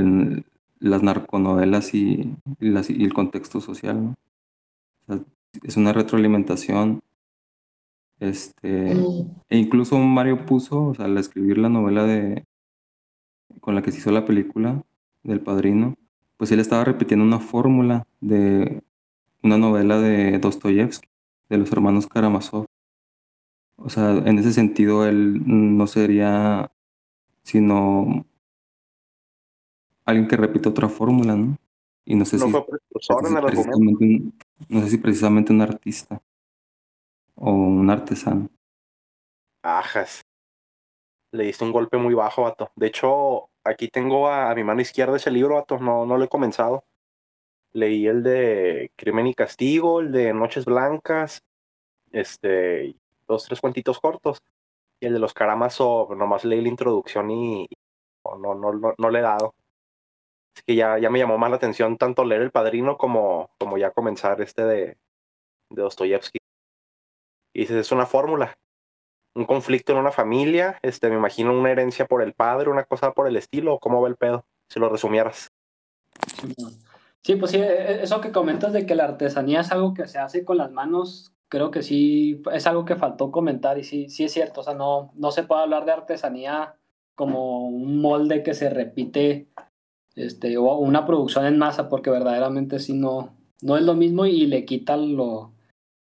las narconovelas y, y, el contexto social, ¿no? O sea, es una retroalimentación este, mm. e incluso Mario puso, o sea, al escribir la novela de con la que se hizo la película del Padrino, pues él estaba repitiendo una fórmula de una novela de Dostoyevsky, de los hermanos Karamazov. O sea, en ese sentido él no sería sino alguien que repite otra fórmula, ¿no? Y no sé si, no sé si precisamente un artista o un artesano. Ajas. Le diste un golpe muy bajo, vato. De hecho, aquí tengo a, mi mano izquierda ese libro, vato. No, no lo he comenzado. Leí el de Crimen y Castigo, el de Noches Blancas, este, dos, tres cuentitos cortos. Y el de los Karamazov, nomás leí la introducción y, no, no, no, no, le he dado. Así que ya, ya me llamó más la atención tanto leer El Padrino como, como ya comenzar este de, de Dostoyevsky. Y dices, es una fórmula. Un conflicto en una familia, este, me imagino una herencia por el padre, una cosa por el estilo, ¿cómo va el pedo? Si lo resumieras. Sí, pues sí, e, e, eso que comentas de que la artesanía es algo que se hace con las manos, creo que sí, es algo que faltó comentar y sí, sí es cierto, o sea, no, no se puede hablar de artesanía como un molde que se repite este, o una producción en masa, porque verdaderamente sí no, no es lo mismo y le quita lo,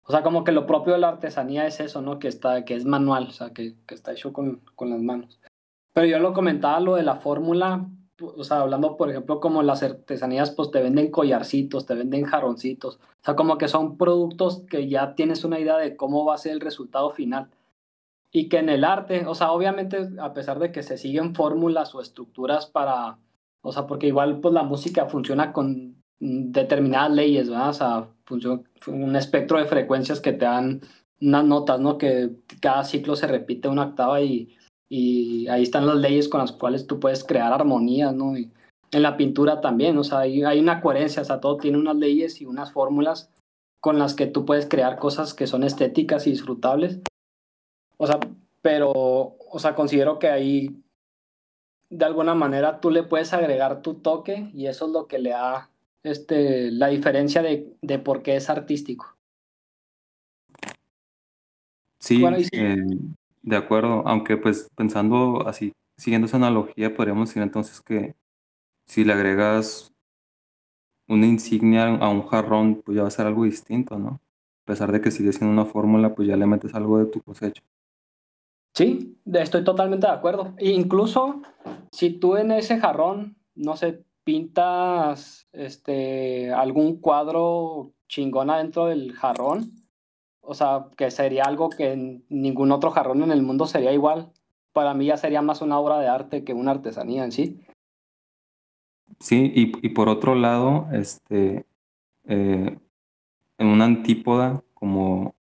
o sea, como que lo propio de la artesanía es eso, ¿no? Que, está, que es manual, o sea, que, está hecho con, con, las manos. Pero yo lo comentaba, lo de la fórmula, o sea, hablando, por ejemplo, como las artesanías, pues te venden collarcitos, te venden jarroncitos. O sea, como que son productos que ya tienes una idea de cómo va a ser el resultado final. Y que en el arte, o sea, obviamente, a pesar de que se siguen fórmulas o estructuras para, o sea, porque igual pues la música funciona con determinadas leyes, ¿verdad? O sea, funciona un espectro de frecuencias que te dan unas notas, ¿no? Que cada ciclo se repite una octava y, y ahí están las leyes con las cuales tú puedes crear armonías, ¿no? Y en la pintura también, o sea, hay, hay una coherencia, o sea, todo tiene unas leyes y unas fórmulas con las que tú puedes crear cosas que son estéticas y disfrutables. O sea, pero, o sea, considero que ahí de alguna manera tú le puedes agregar tu toque y eso es lo que le da este, la diferencia de, de por qué es artístico. Sí, eh, de acuerdo, aunque pues pensando así, siguiendo esa analogía, podríamos decir entonces que si le agregas una insignia a un jarrón, pues ya va a ser algo distinto, ¿no? A pesar de que sigue siendo una fórmula, pues ya le metes algo de tu cosecha. Sí, estoy totalmente de acuerdo. E incluso si tú en ese jarrón, no sé, pintas este, algún cuadro chingón adentro del jarrón, o sea, que sería algo que ningún otro jarrón en el mundo sería igual. Para mí ya sería más una obra de arte que una artesanía en sí. Sí, y, por otro lado, este, eh, en una antípoda como,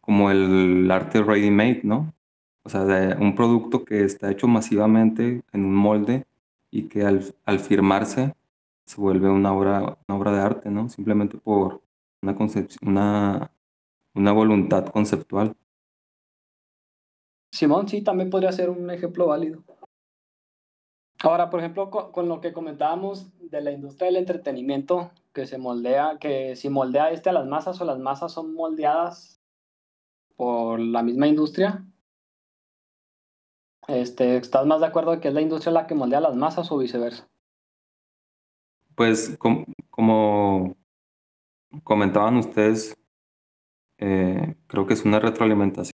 como el arte ready-made, ¿no? O sea, de un producto que está hecho masivamente en un molde y que al, al firmarse se vuelve una obra, una obra de arte, ¿no? Simplemente por una, una, una voluntad conceptual. Simón, sí, también podría ser un ejemplo válido. Ahora, por ejemplo, con, lo que comentábamos de la industria del entretenimiento, que se moldea, que si moldea este a las masas o las masas son moldeadas por la misma industria. Este, ¿Estás más de acuerdo de que es la industria la que moldea las masas o viceversa? Pues como, comentaban ustedes, eh, creo que es una retroalimentación.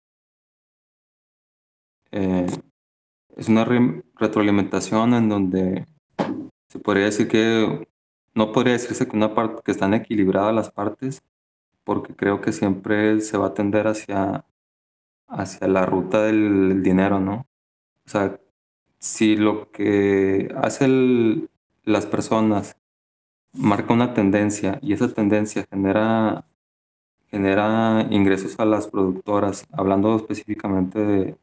Eh, es una retroalimentación en donde se podría decir que no podría decirse que una parte que están equilibradas las partes, porque creo que siempre se va a tender hacia, hacia la ruta del dinero, ¿no? O sea, si lo que hacen las personas marca una tendencia y esa tendencia genera, genera ingresos a las productoras, hablando específicamente de,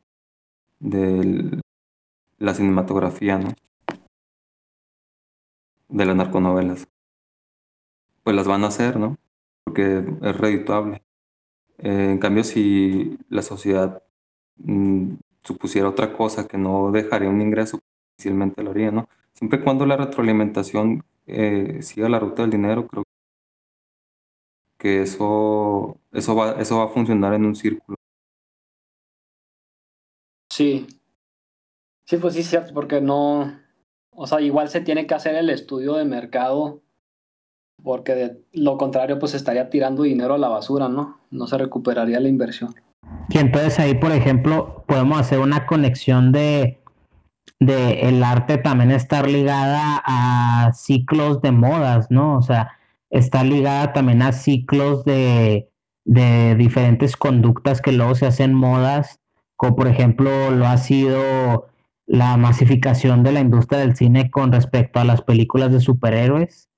de la cinematografía, ¿no? De las narconovelas. Pues las van a hacer, ¿no? Porque es redituable. Eh, en cambio, si la sociedad mm, supusiera otra cosa que no dejaría un ingreso, difícilmente lo haría, ¿no? Siempre y cuando la retroalimentación eh, siga la ruta del dinero, creo que eso, eso, va, eso va a funcionar en un círculo. Sí. Sí, pues sí, es cierto, porque no. O sea, igual se tiene que hacer el estudio de mercado, porque de lo contrario, pues estaría tirando dinero a la basura, ¿no? No se recuperaría la inversión. Y entonces ahí, por ejemplo, podemos hacer una conexión de de el arte también estar ligada a ciclos de modas, ¿no? O sea, está ligada también a ciclos de, de diferentes conductas que luego se hacen modas, como por ejemplo lo ha sido la masificación de la industria del cine con respecto a las películas de superhéroes,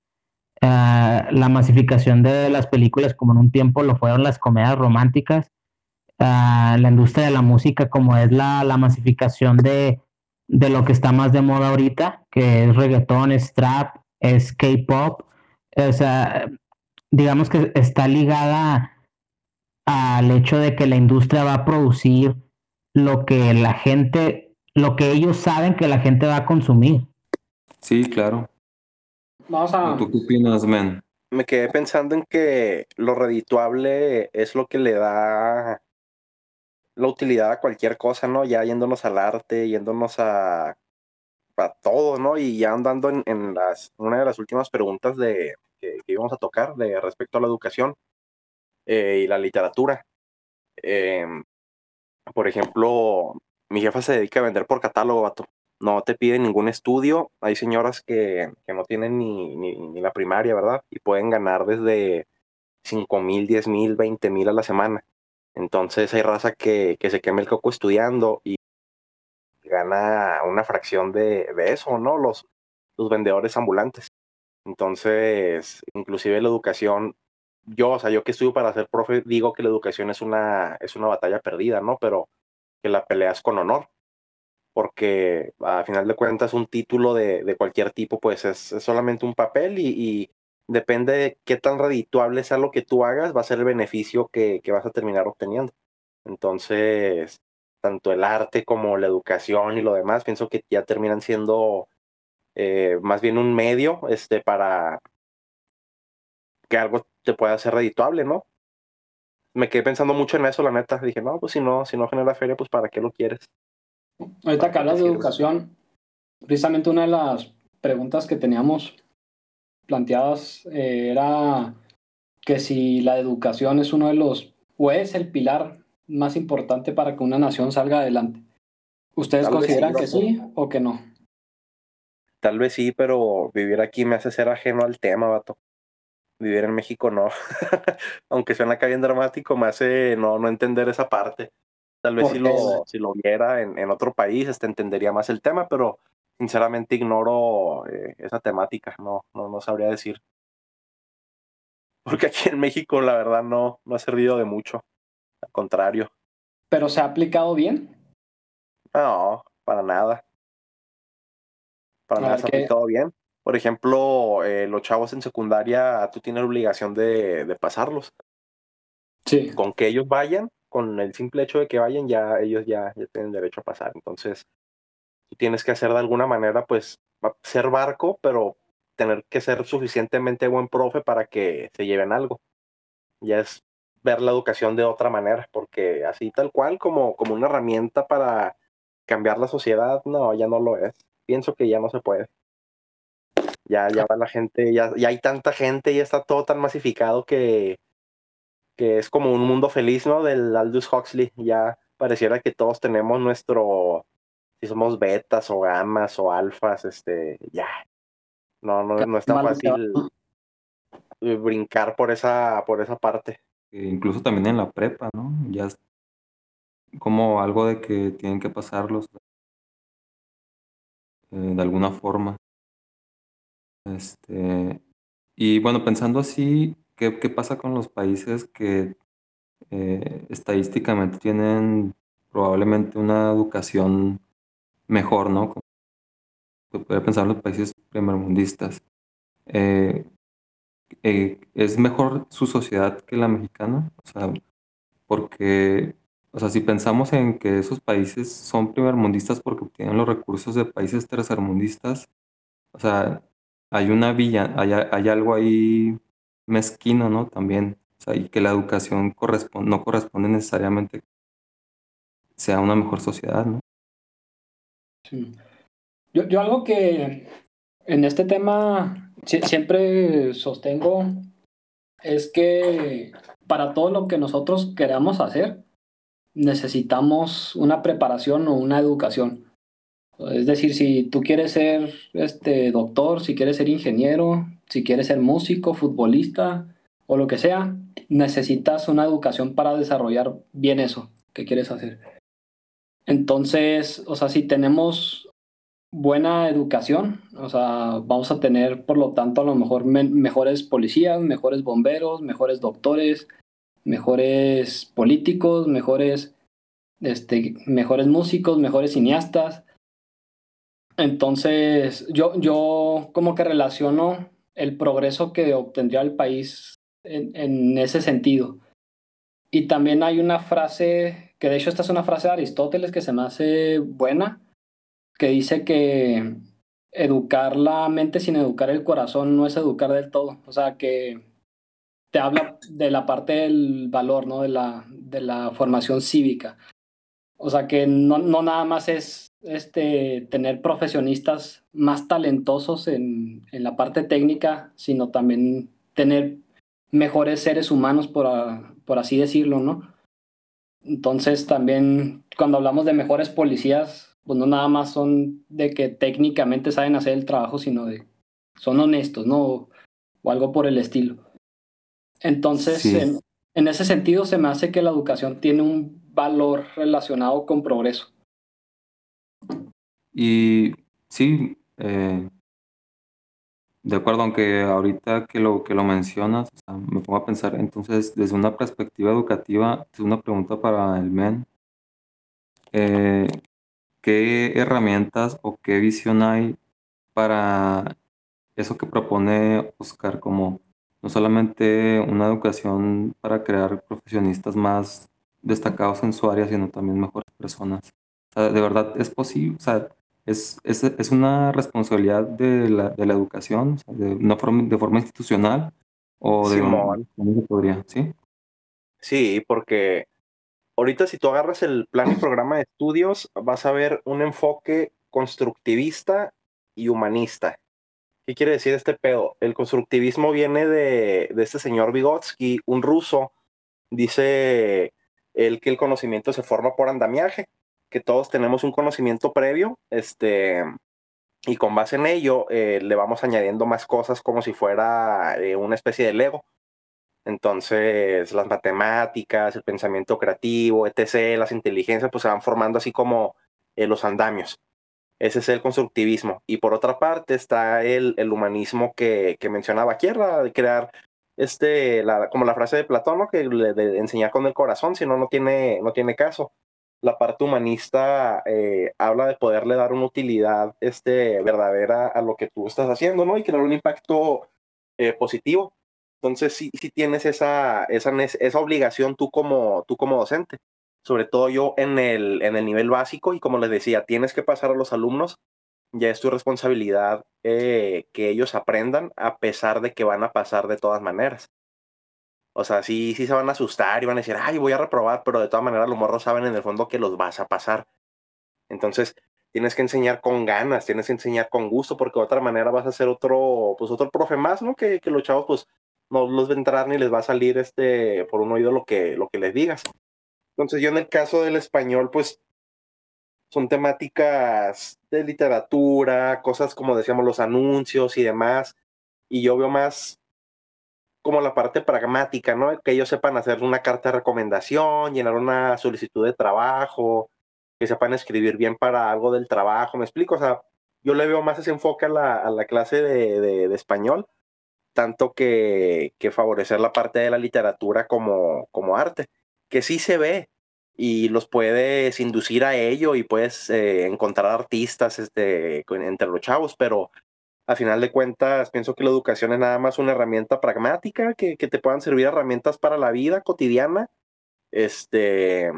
uh, la masificación de las películas como en un tiempo lo fueron las comedias románticas, uh, la industria de la música como es la, la masificación de de lo que está más de moda ahorita, que es reggaetón, es trap, es K-pop. O sea, digamos que está ligada al hecho de que la industria va a producir lo que la gente, lo que ellos saben que la gente va a consumir. Sí, claro. Vamos a... ¿Tú qué opinas, man? Me quedé pensando en que lo redituable es lo que le da la utilidad a cualquier cosa, ¿no? Ya yéndonos al arte, yéndonos a, a todo, ¿no? Y ya andando en, las, una de las últimas preguntas de, que, íbamos a tocar de respecto a la educación eh, y la literatura. Em, por ejemplo, mi jefa se dedica a vender por catálogo, vato. No te pide ningún estudio. Hay señoras que, que no tienen ni, ni, ni, la primaria, ¿verdad? Y pueden ganar desde 5 mil, 10 mil, 20 mil a la semana. Entonces hay raza que, que se quema el coco estudiando y gana una fracción de, de eso, ¿no? Los, los vendedores ambulantes. Entonces, inclusive la educación, yo, o sea, yo que estudio para ser profe, digo que la educación es una, es una batalla perdida, ¿no? Pero que la peleas con honor, porque a final de cuentas un título de, de cualquier tipo, pues es, solamente un papel y, depende de qué tan redituable sea lo que tú hagas, va a ser el beneficio que, que vas a terminar obteniendo. Entonces, tanto el arte como la educación y lo demás, pienso que ya terminan siendo eh, más bien un medio este, para que algo te pueda ser redituable, ¿no? Me quedé pensando mucho en eso, la neta. Dije, no, pues si no, si no genera feria, pues ¿para qué lo quieres? Ahorita que hablas de educación, precisamente una de las preguntas que teníamos planteadas eh, era que si la educación es uno de los, o es el pilar más importante para que una nación salga adelante. ¿Ustedes consideran que sí o que no? Tal vez sí, pero vivir aquí me hace ser ajeno al tema, vato. Vivir en México no. Aunque suena acá bien dramático, me hace no, no entender esa parte. Tal vez si lo, si lo viera en, en otro país, este, entendería más el tema, pero sinceramente ignoro eh, esa temática, no, no, no sabría decir. porque aquí en México la verdad no, no ha servido de mucho, al contrario. ¿Pero se ha aplicado bien? No, para nada. Para nada se ha aplicado bien. Por ejemplo, eh, los chavos en secundaria, tú tienes la obligación de, de pasarlos. Sí. Con que ellos vayan, con el simple hecho de que vayan, ya ellos ya, ya tienen derecho a pasar. Entonces, tú tienes que hacer de alguna manera, pues, ser barco, pero tener que ser suficientemente buen profe para que se lleven algo. Ya es ver la educación de otra manera, porque así tal cual como, como una herramienta para cambiar la sociedad, no, ya no lo es. Pienso que ya no se puede. Ya, ya va la gente, ya, ya hay tanta gente, y está todo tan masificado que, que es como un mundo feliz, ¿no? Del Aldous Huxley. Ya pareciera que todos tenemos nuestro, si somos betas o gamas o alfas, este, ya. No, no, no es tan fácil brincar por esa, por esa parte. Incluso también en la prepa, ¿no? Ya es como algo de que tienen que pasarlos eh, de alguna forma. Este, y bueno, pensando así, ¿qué, pasa con los países que eh, estadísticamente tienen probablemente una educación mejor, ¿no? Se puede pensar en los países primermundistas. Eh, eh, ¿Es mejor su sociedad que la mexicana? O sea, porque, o sea, si pensamos en que esos países son primermundistas porque obtienen los recursos de países tercermundistas, o sea, hay una villa, hay, hay algo ahí mezquino, ¿no? También, o sea, y que la educación corresponde, no corresponde necesariamente sea una mejor sociedad, ¿no? Yo, yo algo que en este tema siempre sostengo es que para todo lo que nosotros queramos hacer, necesitamos una preparación o una educación. Es decir, si tú quieres ser este doctor, si quieres ser ingeniero, si quieres ser músico, futbolista o lo que sea, necesitas una educación para desarrollar bien eso que quieres hacer. Entonces, o sea, si tenemos buena educación, o sea, vamos a tener, por lo tanto, a lo mejor mejores policías, mejores bomberos, mejores doctores, mejores políticos, mejores, este, mejores músicos, mejores cineastas. Entonces, yo, yo como que relaciono el progreso que obtendría el país en, en, ese sentido. Y también hay una frase, que de hecho esta es una frase de Aristóteles que se me hace buena, que dice que educar la mente sin educar el corazón no es educar del todo. O sea, que te habla de la parte del valor, ¿no? De la, de la formación cívica. O sea, que no, no nada más es este, tener profesionistas más talentosos en, en, la parte técnica, sino también tener mejores seres humanos, por, por así decirlo, ¿no? Entonces también cuando hablamos de mejores policías, pues no nada más son de que técnicamente saben hacer el trabajo, sino de son honestos, ¿no? O, algo por el estilo. Entonces, en, en ese sentido, se me hace que la educación tiene un valor relacionado con progreso. Y sí, eh, de acuerdo, aunque ahorita que lo, que lo mencionas, me pongo a pensar, entonces, desde una perspectiva educativa, es una pregunta para el MEN. Eh, ¿Qué herramientas o qué visión hay para eso que propone Oscar como no solamente una educación para crear profesionistas más destacados en su área, sino también mejores personas? de verdad es posible, es, es, es una responsabilidad de la, de la educación, de, una forma, de forma institucional o de cómo podría, ¿sí? Sí, porque ahorita si tú agarras el plan y programa de estudios, vas a ver un enfoque constructivista y humanista. ¿Qué quiere decir este pedo? El constructivismo viene de, de este señor Vygotsky, un ruso. Dice él que el conocimiento se forma por andamiaje que todos tenemos un conocimiento previo, este, y con base en ello eh, le vamos añadiendo más cosas como si fuera eh, una especie de Lego. Entonces, las matemáticas, el pensamiento creativo, etc., las inteligencias, pues se van formando así como eh, los andamios. Ese es el constructivismo. Y por otra parte está el, humanismo que, que mencionaba aquí, de crear este, la, como la frase de Platón, ¿no? que le, de enseñar con el corazón, si no, no tiene, no tiene caso. La parte humanista eh, habla de poderle dar una utilidad este, verdadera a lo que tú estás haciendo, ¿no? Y crear un impacto eh, positivo. Entonces, sí, sí tienes esa, esa, esa obligación tú como, tú como docente. Sobre todo yo en el, en el nivel básico y como les decía, tienes que pasar a los alumnos ya es tu responsabilidad eh, que ellos aprendan a pesar de que van a pasar de todas maneras. O sea, sí, sí se van a asustar y van a decir, ay, voy a reprobar, pero de todas maneras los morros saben en el fondo que los vas a pasar. Entonces, tienes que enseñar con ganas, tienes que enseñar con gusto, porque de otra manera vas a ser otro, pues otro profe más, ¿no? Que, que los chavos, pues, no los va a entrar ni les va a salir este, por un oído lo que, lo que les digas. Entonces, yo en el caso del español, pues, son temáticas de literatura, cosas como decíamos los anuncios y demás, y yo veo más como la parte pragmática, ¿no? Que ellos sepan hacer una carta de recomendación, llenar una solicitud de trabajo, que sepan escribir bien para algo del trabajo, ¿me explico? O sea, yo le veo más ese enfoque a la, a la clase de, de, español, tanto que, que, favorecer la parte de la literatura como, como arte, que sí se ve, y los puedes inducir a ello y puedes eh, encontrar artistas este, entre los chavos, pero a final de cuentas pienso que la educación es nada más una herramienta pragmática que, que te puedan servir herramientas para la vida cotidiana, este,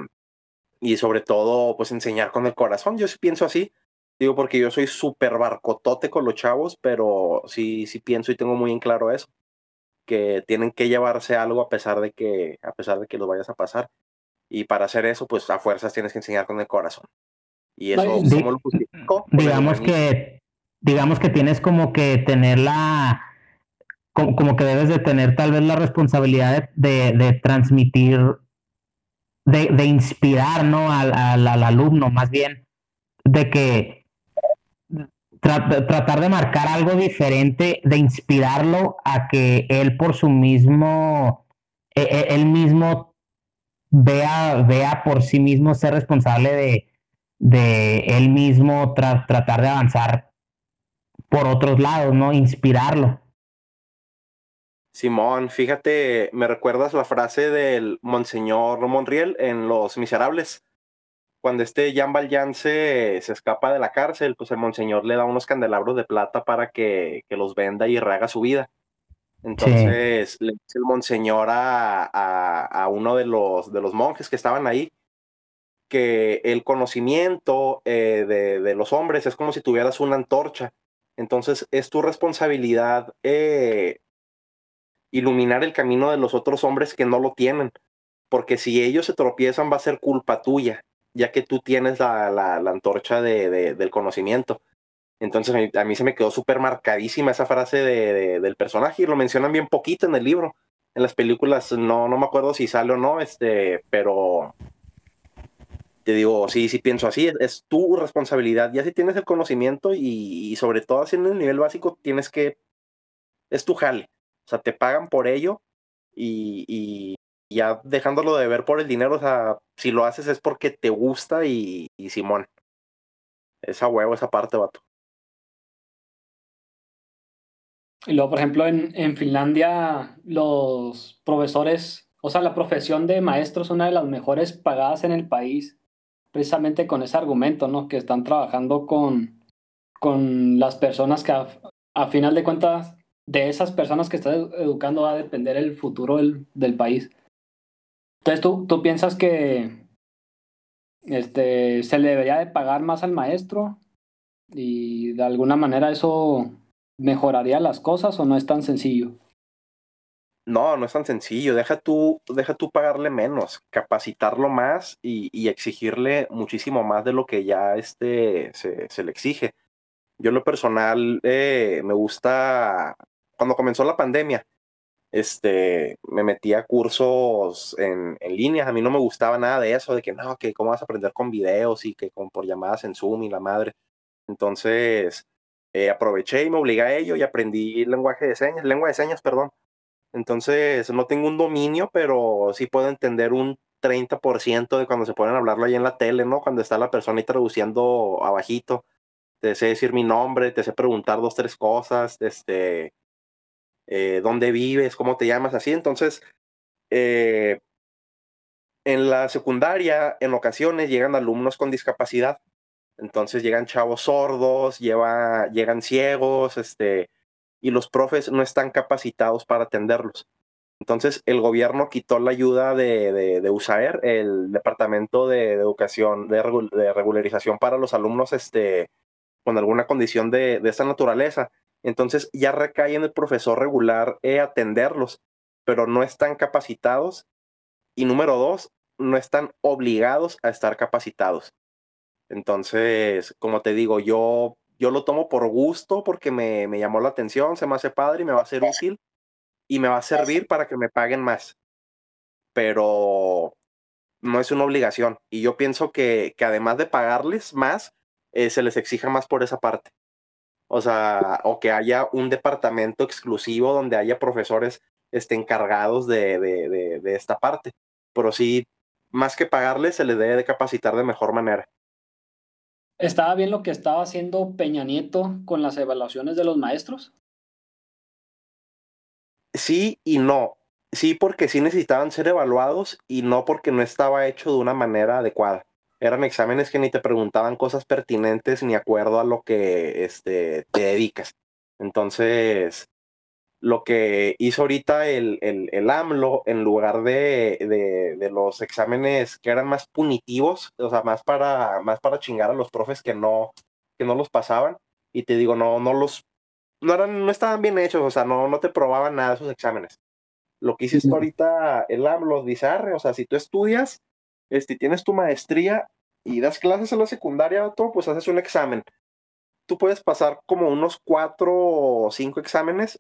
y sobre todo pues enseñar con el corazón, yo sí pienso así, digo porque yo soy súper barcotote con los chavos, pero sí, sí pienso y tengo muy en claro eso, que tienen que llevarse algo a pesar de que, a pesar de que los vayas a pasar. Y para hacer eso, pues a fuerzas tienes que enseñar con el corazón. Y eso, ¿cómo lo justifico? Digamos que, digamos que tienes como que tener la, como, como, que debes de tener tal vez la responsabilidad de, de transmitir, de, de, inspirar, ¿no? Al, al, al, alumno, más bien, de que tra tratar de marcar algo diferente, de inspirarlo a que él por su mismo, él mismo vea, vea por sí mismo ser responsable de, de él mismo tra tratar de avanzar por otros lados, ¿no? Inspirarlo. Simón, fíjate, me recuerdas la frase del Monseñor Monriel en Los Miserables. Cuando este Jean Valjean se, se, escapa de la cárcel, pues el Monseñor le da unos candelabros de plata para que, que los venda y rehaga su vida. Entonces sí. le dice el monseñor a, a, a, uno de los, de los monjes que estaban ahí que el conocimiento eh, de, de, los hombres es como si tuvieras una antorcha. Entonces es tu responsabilidad eh, iluminar el camino de los otros hombres que no lo tienen. Porque si ellos se tropiezan va a ser culpa tuya, ya que tú tienes la, la, la antorcha de, del conocimiento. Entonces a mí se me quedó súper marcadísima esa frase de, de, del personaje y lo mencionan bien poquito en el libro. En las películas no, no me acuerdo si sale o no, este, pero te digo, sí, sí pienso así, es, tu responsabilidad. Ya si tienes el conocimiento y, sobre todo en el nivel básico, tienes que, es tu jale. O sea, te pagan por ello y, y ya dejándolo de ver por el dinero, o sea, si lo haces es porque te gusta y, y Simón. Esa huevo, esa parte, vato. Y luego, por ejemplo, en, en, Finlandia, los profesores, o sea, la profesión de maestro es una de las mejores pagadas en el país, precisamente con ese argumento, ¿no? Que están trabajando con, con las personas que, a, final de cuentas, de esas personas que están educando va a depender el futuro del, del país. Entonces, ¿tú, ¿tú piensas que este, se le debería de pagar más al maestro? Y de alguna manera eso mejoraría las cosas o no es tan sencillo? No, no es tan sencillo. Deja tú, deja tú pagarle menos, capacitarlo más y, y exigirle muchísimo más de lo que ya este, se, se le exige. Yo en lo personal eh, me gusta, cuando comenzó la pandemia, este, me metí a cursos en, en, línea. A mí no me gustaba nada de eso, de que no, que cómo vas a aprender con videos y que con, por llamadas en Zoom y la madre. Entonces, eh, aproveché y me obligué a ello y aprendí lenguaje de señas, lengua de señas, perdón. Entonces, no tengo un dominio, pero sí puedo entender un 30% de cuando se pueden hablarlo ahí en la tele, ¿no? Cuando está la persona ahí traduciendo abajito. Te sé decir mi nombre, te sé preguntar dos, tres cosas, este... eh, dónde vives, cómo te llamas, así. Entonces, eh, en la secundaria, en ocasiones llegan alumnos con discapacidad. Entonces llegan chavos sordos, llegan ciegos, este, y los profes no están capacitados para atenderlos. Entonces el gobierno quitó la ayuda de, de, USAER, el Departamento de, Educación, de, Regularización para los alumnos este, con alguna condición de, esta naturaleza. Entonces ya recae en el profesor regular eh, atenderlos, pero no están capacitados. Y número dos, no están obligados a estar capacitados. Entonces, como te digo, yo, yo lo tomo por gusto porque me, me llamó la atención, se me hace padre y me va a ser útil y me va a servir para que me paguen más. Pero no es una obligación. Y yo pienso que, que además de pagarles más, eh, se les exija más por esa parte. O sea, o que haya un departamento exclusivo donde haya profesores este, encargados de, de, de, esta parte. Pero sí, más que pagarles, se les debe de capacitar de mejor manera. ¿Estaba bien lo que estaba haciendo Peña Nieto con las evaluaciones de los maestros? Sí y no. Sí, porque sí necesitaban ser evaluados y no porque no estaba hecho de una manera adecuada. Eran exámenes que ni te preguntaban cosas pertinentes ni acuerdo a lo que este, te dedicas. Entonces, lo que hizo ahorita el, el, el AMLO, en lugar de, de, de, los exámenes que eran más punitivos, o sea, más para, más para chingar a los profes que no, que no los pasaban, y te digo, no, no los no, eran, no estaban bien hechos, o sea, no, no te probaban nada esos exámenes. Lo que hiciste ahorita, el AMLO dice, o sea, si tú estudias, este, tienes tu maestría y das clases en la secundaria, todo, pues haces un examen. Tú puedes pasar como unos cuatro o cinco exámenes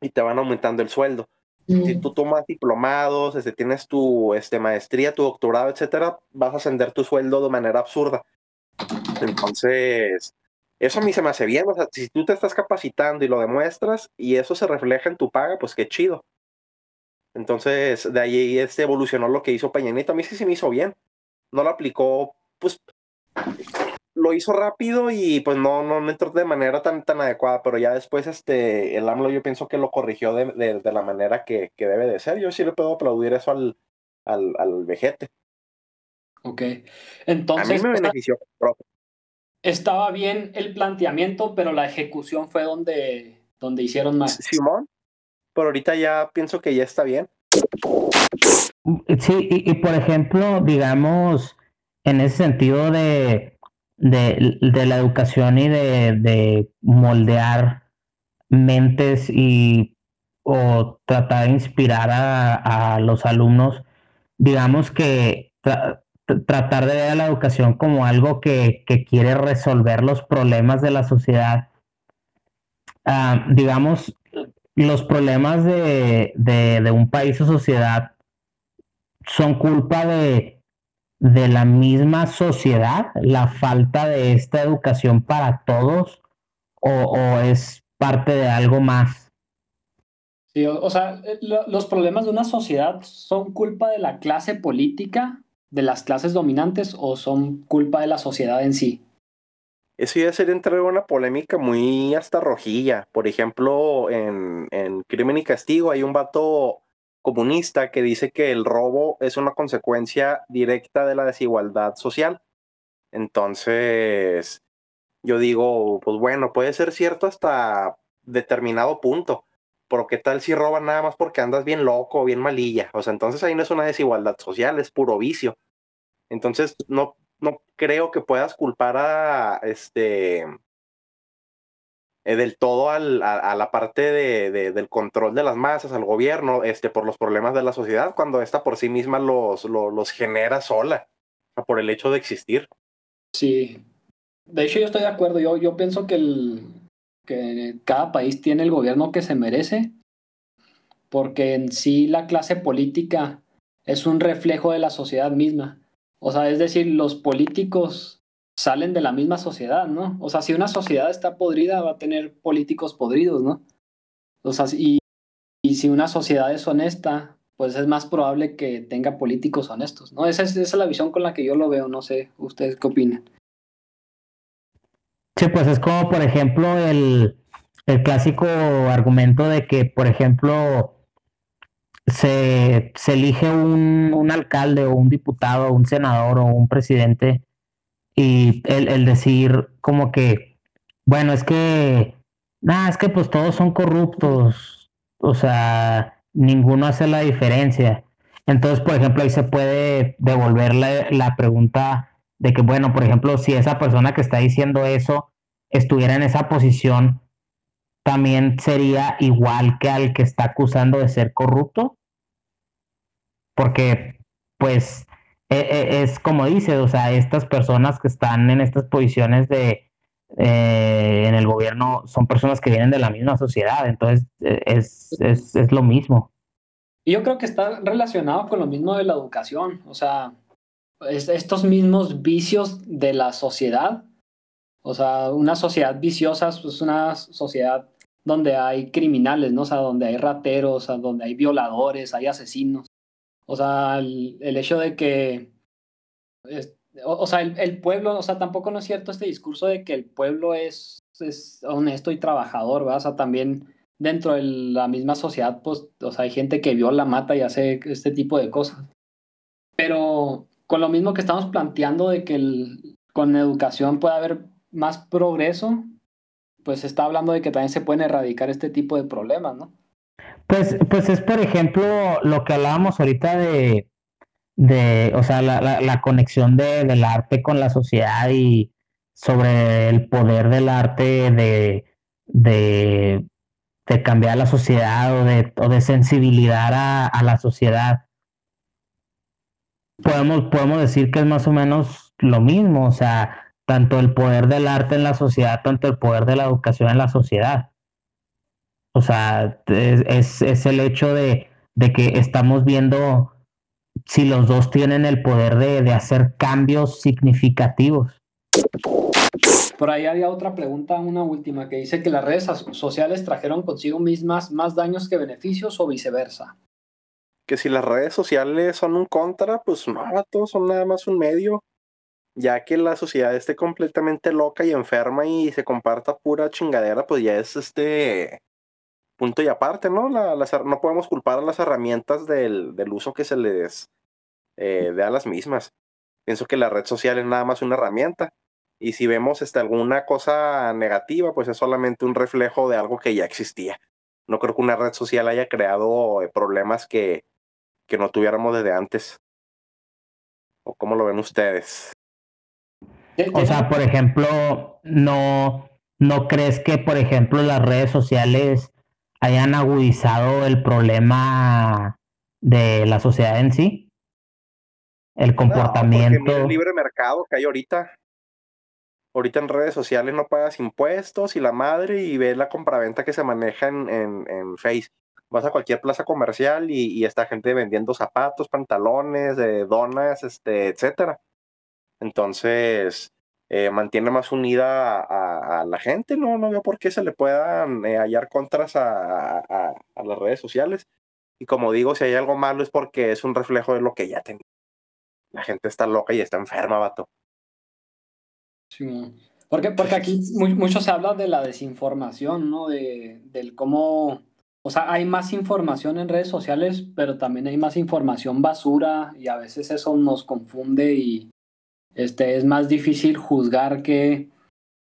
y te van aumentando el sueldo. Si tú tomas diplomados, este, tienes tu este, maestría, tu doctorado, etcétera, vas a ascender tu sueldo de manera absurda. Entonces, eso a mí se me hace bien, o sea, si tú te estás capacitando y lo demuestras y eso se refleja en tu paga, pues qué chido. Entonces, de ahí este evolucionó lo que hizo Peña A mí sí se me hizo bien. No lo aplicó, pues lo hizo rápido y pues no, no, entró de manera tan, tan adecuada, pero ya después este, el AMLO yo pienso que lo corrigió de, de, la manera que, que, debe de ser. Yo sí le puedo aplaudir eso al, al, al vejete. Ok. Entonces. A mí me benefició, profe estaba bien el planteamiento, pero la ejecución fue donde, donde hicieron más. Simón, por ahorita ya pienso que ya está bien. Sí, y, por ejemplo, digamos, en ese sentido de, de, la educación y de, de, moldear mentes y o tratar de inspirar a, a los alumnos, digamos que tratar de ver a la educación como algo que, quiere resolver los problemas de la sociedad. Ah, digamos, los problemas de, un país o sociedad son culpa de, de la misma sociedad, la falta de esta educación para todos, o, es parte de algo más. Sí, o, sea, eh, los problemas de una sociedad son culpa de la clase política de las clases dominantes o son culpa de la sociedad en sí? Eso ya sería entrar en una polémica muy hasta rojilla. Por ejemplo, en, en Crimen y Castigo hay un vato comunista que dice que el robo es una consecuencia directa de la desigualdad social. Entonces, yo digo, pues bueno, puede ser cierto hasta determinado punto, pero ¿qué tal si roban nada más porque andas bien loco, bien malilla? O sea, entonces ahí no es una desigualdad social, es puro vicio. Entonces, no, no creo que puedas culpar a este eh, del todo al, a, la parte de, del control de las masas, al gobierno, este, por los problemas de la sociedad, cuando esta por sí misma los, los, genera sola, por el hecho de existir. Sí, de hecho yo estoy de acuerdo, yo, yo pienso que el, que cada país tiene el gobierno que se merece, porque en sí la clase política es un reflejo de la sociedad misma. O sea, es decir, los políticos salen de la misma sociedad, ¿no? O sea, si una sociedad está podrida, va a tener políticos podridos, ¿no? O sea, y, y si una sociedad es honesta, pues es más probable que tenga políticos honestos, ¿no? Esa es, esa es la visión con la que yo lo veo, no sé, ¿ustedes qué opinan? Sí, pues es como, por ejemplo, el, el clásico argumento de que, por ejemplo, se, se elige un, un, alcalde o un diputado o un senador o un presidente y el, el decir como que, bueno, es que, nada, es que pues todos son corruptos, o sea, ninguno hace la diferencia. Entonces, por ejemplo, ahí se puede devolver la, la pregunta de que, bueno, por ejemplo, si esa persona que está diciendo eso estuviera en esa posición, también sería igual que al que está acusando de ser corrupto. Porque, pues, es como dice, o sea, estas personas que están en estas posiciones de eh, en el gobierno son personas que vienen de la misma sociedad, entonces e, es, es, es lo mismo. Yo creo que está relacionado con lo mismo de la educación, o sea, estos mismos vicios de la sociedad o sea, una sociedad viciosa es una sociedad donde hay criminales, ¿no? O sea, donde hay rateros, donde hay violadores, hay asesinos. O sea, el, hecho de que, o, sea, el, pueblo, o sea, tampoco no es cierto este discurso de que el pueblo es, es honesto y trabajador, ¿verdad? O sea, también dentro de la misma sociedad, pues, o sea, hay gente que viola, mata y hace este tipo de cosas. Pero con lo mismo que estamos planteando de que el, con educación puede haber más progreso, pues está hablando de que también se pueden erradicar este tipo de problemas, ¿no? Pues, pues es, por ejemplo, lo que hablábamos ahorita de, de o sea, la, la, conexión de, del arte con la sociedad y sobre el poder del arte de, de, de cambiar la sociedad o de, o de sensibilidad a, a la sociedad. Podemos, podemos decir que es más o menos lo mismo, o sea, tanto el poder del arte en la sociedad, tanto el poder de la educación en la sociedad. O sea, es, es el hecho de, de, que estamos viendo si los dos tienen el poder de, de hacer cambios significativos. Por ahí había otra pregunta, una última, que dice que las redes sociales trajeron consigo mismas más daños que beneficios o viceversa. Que si las redes sociales son un contra, pues no, todos son nada más un medio ya que la sociedad esté completamente loca y enferma y se comparta pura chingadera, pues ya es este punto y aparte, ¿no? La, no podemos culpar a las herramientas del, del uso que se les eh, dé a las mismas. Pienso que la red social es nada más una herramienta. Y si vemos este, alguna cosa negativa, pues es solamente un reflejo de algo que ya existía. No creo que una red social haya creado eh, problemas que, que no tuviéramos desde antes. ¿O cómo lo ven ustedes? O sea, por ejemplo, no, ¿no crees que, por ejemplo, las redes sociales hayan agudizado el problema de la sociedad en sí? El comportamiento. el libre mercado que hay ahorita. Ahorita en redes sociales no pagas impuestos y la madre y ves la compraventa que se maneja en, en, en Face. Vas a cualquier plaza comercial y, y está gente vendiendo zapatos, pantalones, eh, donas, este, etcétera. Entonces, eh, mantiene más unida a, la gente, ¿no? No veo por qué se le puedan eh, hallar contras a, las redes sociales. Y como digo, si hay algo malo es porque es un reflejo de lo que ya tenía. La gente está loca y está enferma, vato. Sí, porque, porque aquí mucho se habla de la desinformación, ¿no? De, del cómo, o sea, hay más información en redes sociales, pero también hay más información basura y a veces eso nos confunde y, este, es más difícil juzgar que,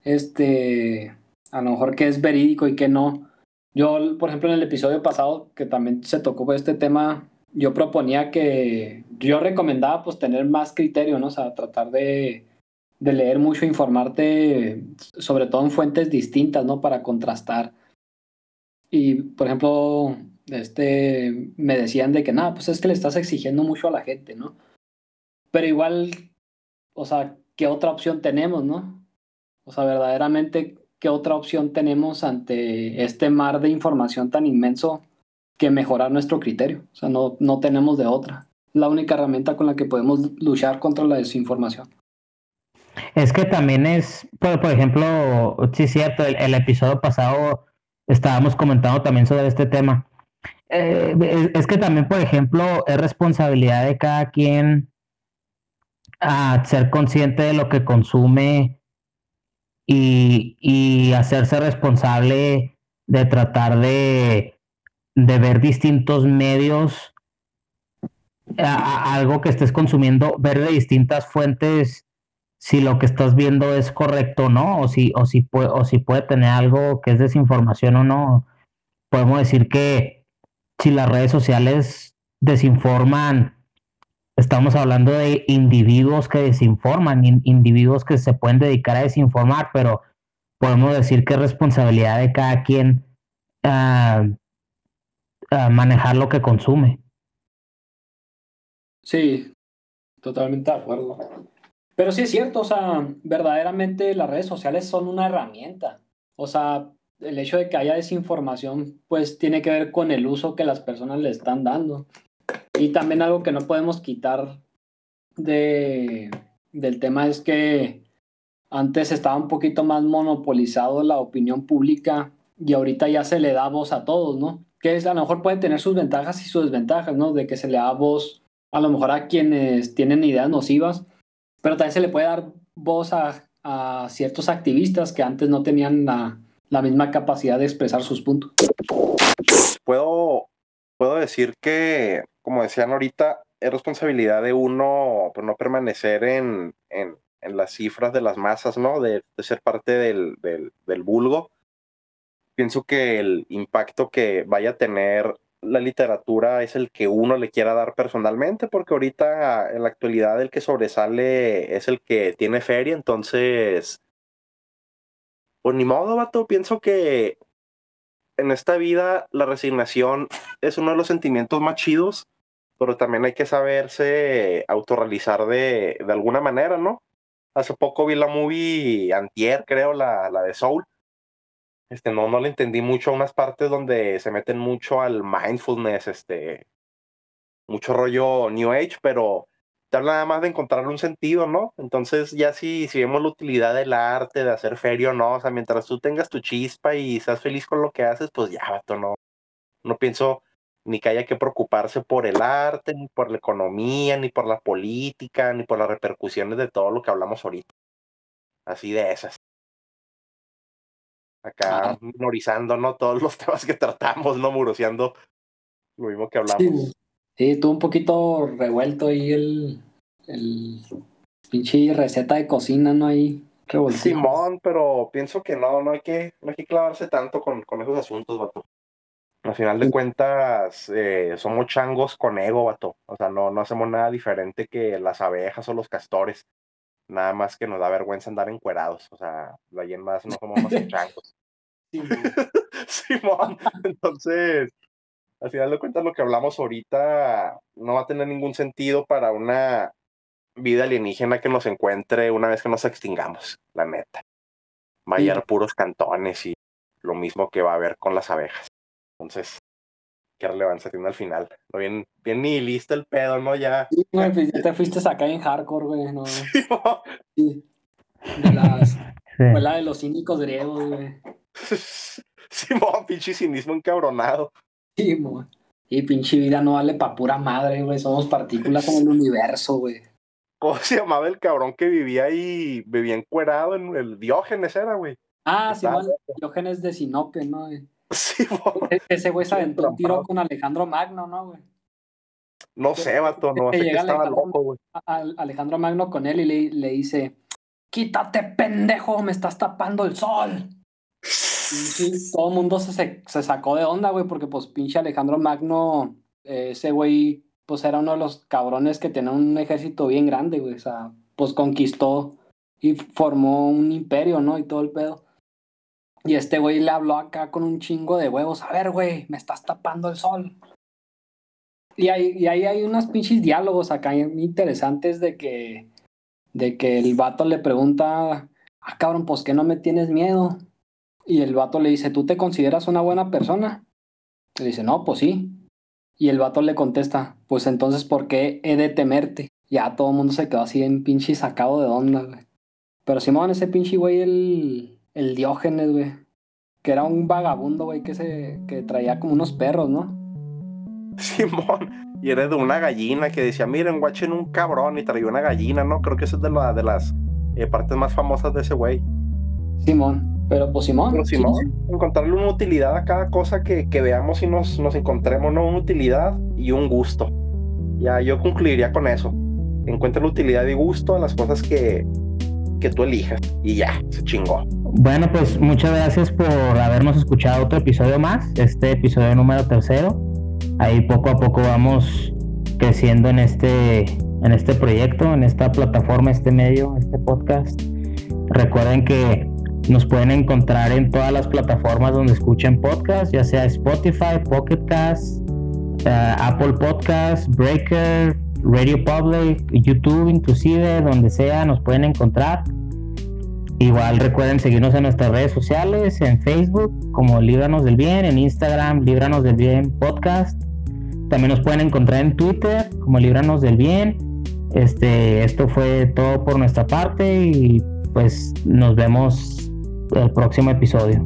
este, a lo mejor que es verídico y que no. Yo, por ejemplo, en el episodio pasado, que también se tocó este tema, yo proponía que, yo recomendaba pues tener más criterio, ¿no? O sea, tratar de, de leer mucho, informarte, sobre todo en fuentes distintas, ¿no? Para contrastar. Y, por ejemplo, este, me decían de que, nada, pues es que le estás exigiendo mucho a la gente, ¿no? Pero igual o sea, ¿qué otra opción tenemos, no? O sea, verdaderamente, ¿qué otra opción tenemos ante este mar de información tan inmenso que mejorar nuestro criterio? O sea, no, no tenemos de otra. La única herramienta con la que podemos luchar contra la desinformación. Es que también es, por, ejemplo, sí es cierto, el, episodio pasado estábamos comentando también sobre este tema. Eh, es que también, por ejemplo, es responsabilidad de cada quien a ser consciente de lo que consume y, y hacerse responsable de tratar de, de ver distintos medios, algo que estés consumiendo, ver de distintas fuentes si lo que estás viendo es correcto o no, o si, o si, puede, o si puede tener algo que es desinformación o no. Podemos decir que si las redes sociales desinforman, estamos hablando de individuos que desinforman, individuos que se pueden dedicar a desinformar, pero podemos decir que es responsabilidad de cada quien uh, manejar lo que consume. Sí, totalmente de acuerdo. Pero sí es cierto, o sea, verdaderamente las redes sociales son una herramienta. O sea, el hecho de que haya desinformación, pues tiene que ver con el uso que las personas le están dando. Y también algo que no podemos quitar de, del tema es que antes estaba un poquito más monopolizado la opinión pública y ahorita ya se le da voz a todos, ¿no? Que es, a lo mejor puede tener sus ventajas y sus desventajas, ¿no? De que se le da voz a lo mejor a quienes tienen ideas nocivas, pero también se le puede dar voz a, a ciertos activistas que antes no tenían la, la misma capacidad de expresar sus puntos. Puedo, puedo decir que, como decían ahorita, es responsabilidad de uno pues, no permanecer en, en, las cifras de las masas, ¿no? De, ser parte del, del, del, vulgo. Pienso que el impacto que vaya a tener la literatura es el que uno le quiera dar personalmente, porque ahorita en la actualidad el que sobresale es el que tiene feria, entonces pues ni modo, vato. Pienso que en esta vida la resignación es uno de los sentimientos más chidos, pero también hay que saberse autorrealizar de, de alguna manera, ¿no? Hace poco vi la movie Antier, creo, la, la de Soul. Este, no, no le entendí mucho a unas partes donde se meten mucho al mindfulness, este, mucho rollo New Age, pero te habla nada más de encontrar un sentido, ¿no? Entonces, ya si, si vemos la utilidad del arte, de hacer feria o no, o sea, mientras tú tengas tu chispa y seas feliz con lo que haces, pues ya, vato, no. No pienso ni que haya que preocuparse por el arte, ni por la economía, ni por la política, ni por las repercusiones de todo lo que hablamos ahorita. Así de esas. Acá ah. minorizando, ¿no? Todos los temas que tratamos, ¿no? Muroseando lo mismo que hablamos. Sí, tuvo un poquito revuelto ahí el, el pinche receta de cocina, ¿no? Ahí revuelto. Simón, pero pienso que no, no hay que, no hay que clavarse tanto con, con esos asuntos, vato. Al final de cuentas, eh, somos changos con ego, vato. O sea, no, no hacemos nada diferente que las abejas o los castores. Nada más que nos da vergüenza andar encuerados. O sea, en más no somos más changos. Simón, entonces, al final de cuentas lo que hablamos ahorita no va a tener ningún sentido para una vida alienígena que nos encuentre una vez que nos extingamos, la neta. Va a haber puros cantones y lo mismo que va a haber con las abejas. Entonces, qué relevancia tiene al final. No, bien, bien nihilista el pedo, ¿no? Ya. Sí, pues ya te fuiste acá en hardcore, güey, ¿no? Sí. De las. Fue la de los cínicos griegos, güey. Simón, pinche cinismo encabronado. Y pinche vida no vale pa' pura madre, güey. Somos partículas en el universo, güey. ¿Cómo se llamaba el cabrón que vivía ahí, vivía encuerado en el Diógenes era, güey? Ah, sí, bueno, Diógenes de Sinope, ¿no? Sí, güey. Ese güey se aventó un tiro con Alejandro Magno, ¿no, güey? No sé, vato, no sé que estaba loco, güey. Alejandro Magno con él y le, le dice, quítate, pendejo, me estás tapando el sol. Sí, todo el mundo se, se sacó de onda, güey, porque pues pinche Alejandro Magno, eh, ese güey, pues era uno de los cabrones que tenía un ejército bien grande, güey, o sea, pues conquistó y formó un imperio, ¿no? Y todo el pedo. Y este güey le habló acá con un chingo de huevos, a ver, güey, me estás tapando el sol. Y ahí, y ahí hay unos pinches diálogos acá interesantes de que, de que el vato le pregunta, ah, cabrón, pues que no me tienes miedo. Y el vato le dice, ¿tú te consideras una buena persona? Le dice, no, pues sí. Y el vato le contesta, pues entonces, ¿por qué he de temerte? Ya todo el mundo se quedó así en pinche sacado de onda, güey. Pero Simón, ese pinche güey, el, el Diógenes, güey. Que era un vagabundo, güey, que, se, que traía como unos perros, ¿no? Simón. Y era de una gallina que decía, miren, guachen un cabrón y traía una gallina, ¿no? Creo que esa es de, la, de las eh, partes más famosas de ese güey. Simón. Pero pues Simón. Pero Simón, encontrarle una utilidad a cada cosa que, que veamos y nos, nos encontremos, ¿no? Una utilidad y un gusto. Ya, yo concluiría con eso. Encuentra la utilidad y gusto a las cosas que, que tú elijas. Y ya, se chingó. Bueno, pues muchas gracias por habernos escuchado otro episodio más, este episodio número tercero. Ahí poco a poco vamos creciendo en este, en este proyecto, en esta plataforma, este medio, este podcast. Recuerden que nos pueden encontrar en todas las plataformas donde escuchen podcast, ya sea Spotify, Pocket Cast, eh, Apple Podcast, Breaker, Radio Public, YouTube inclusive, donde sea, nos pueden encontrar. Igual recuerden seguirnos en nuestras redes sociales, en Facebook como Líbranos del Bien, en Instagram Líbranos del Bien Podcast. También nos pueden encontrar en Twitter como Líbranos del Bien. Este, esto fue todo por nuestra parte y pues nos vemos el próximo episodio.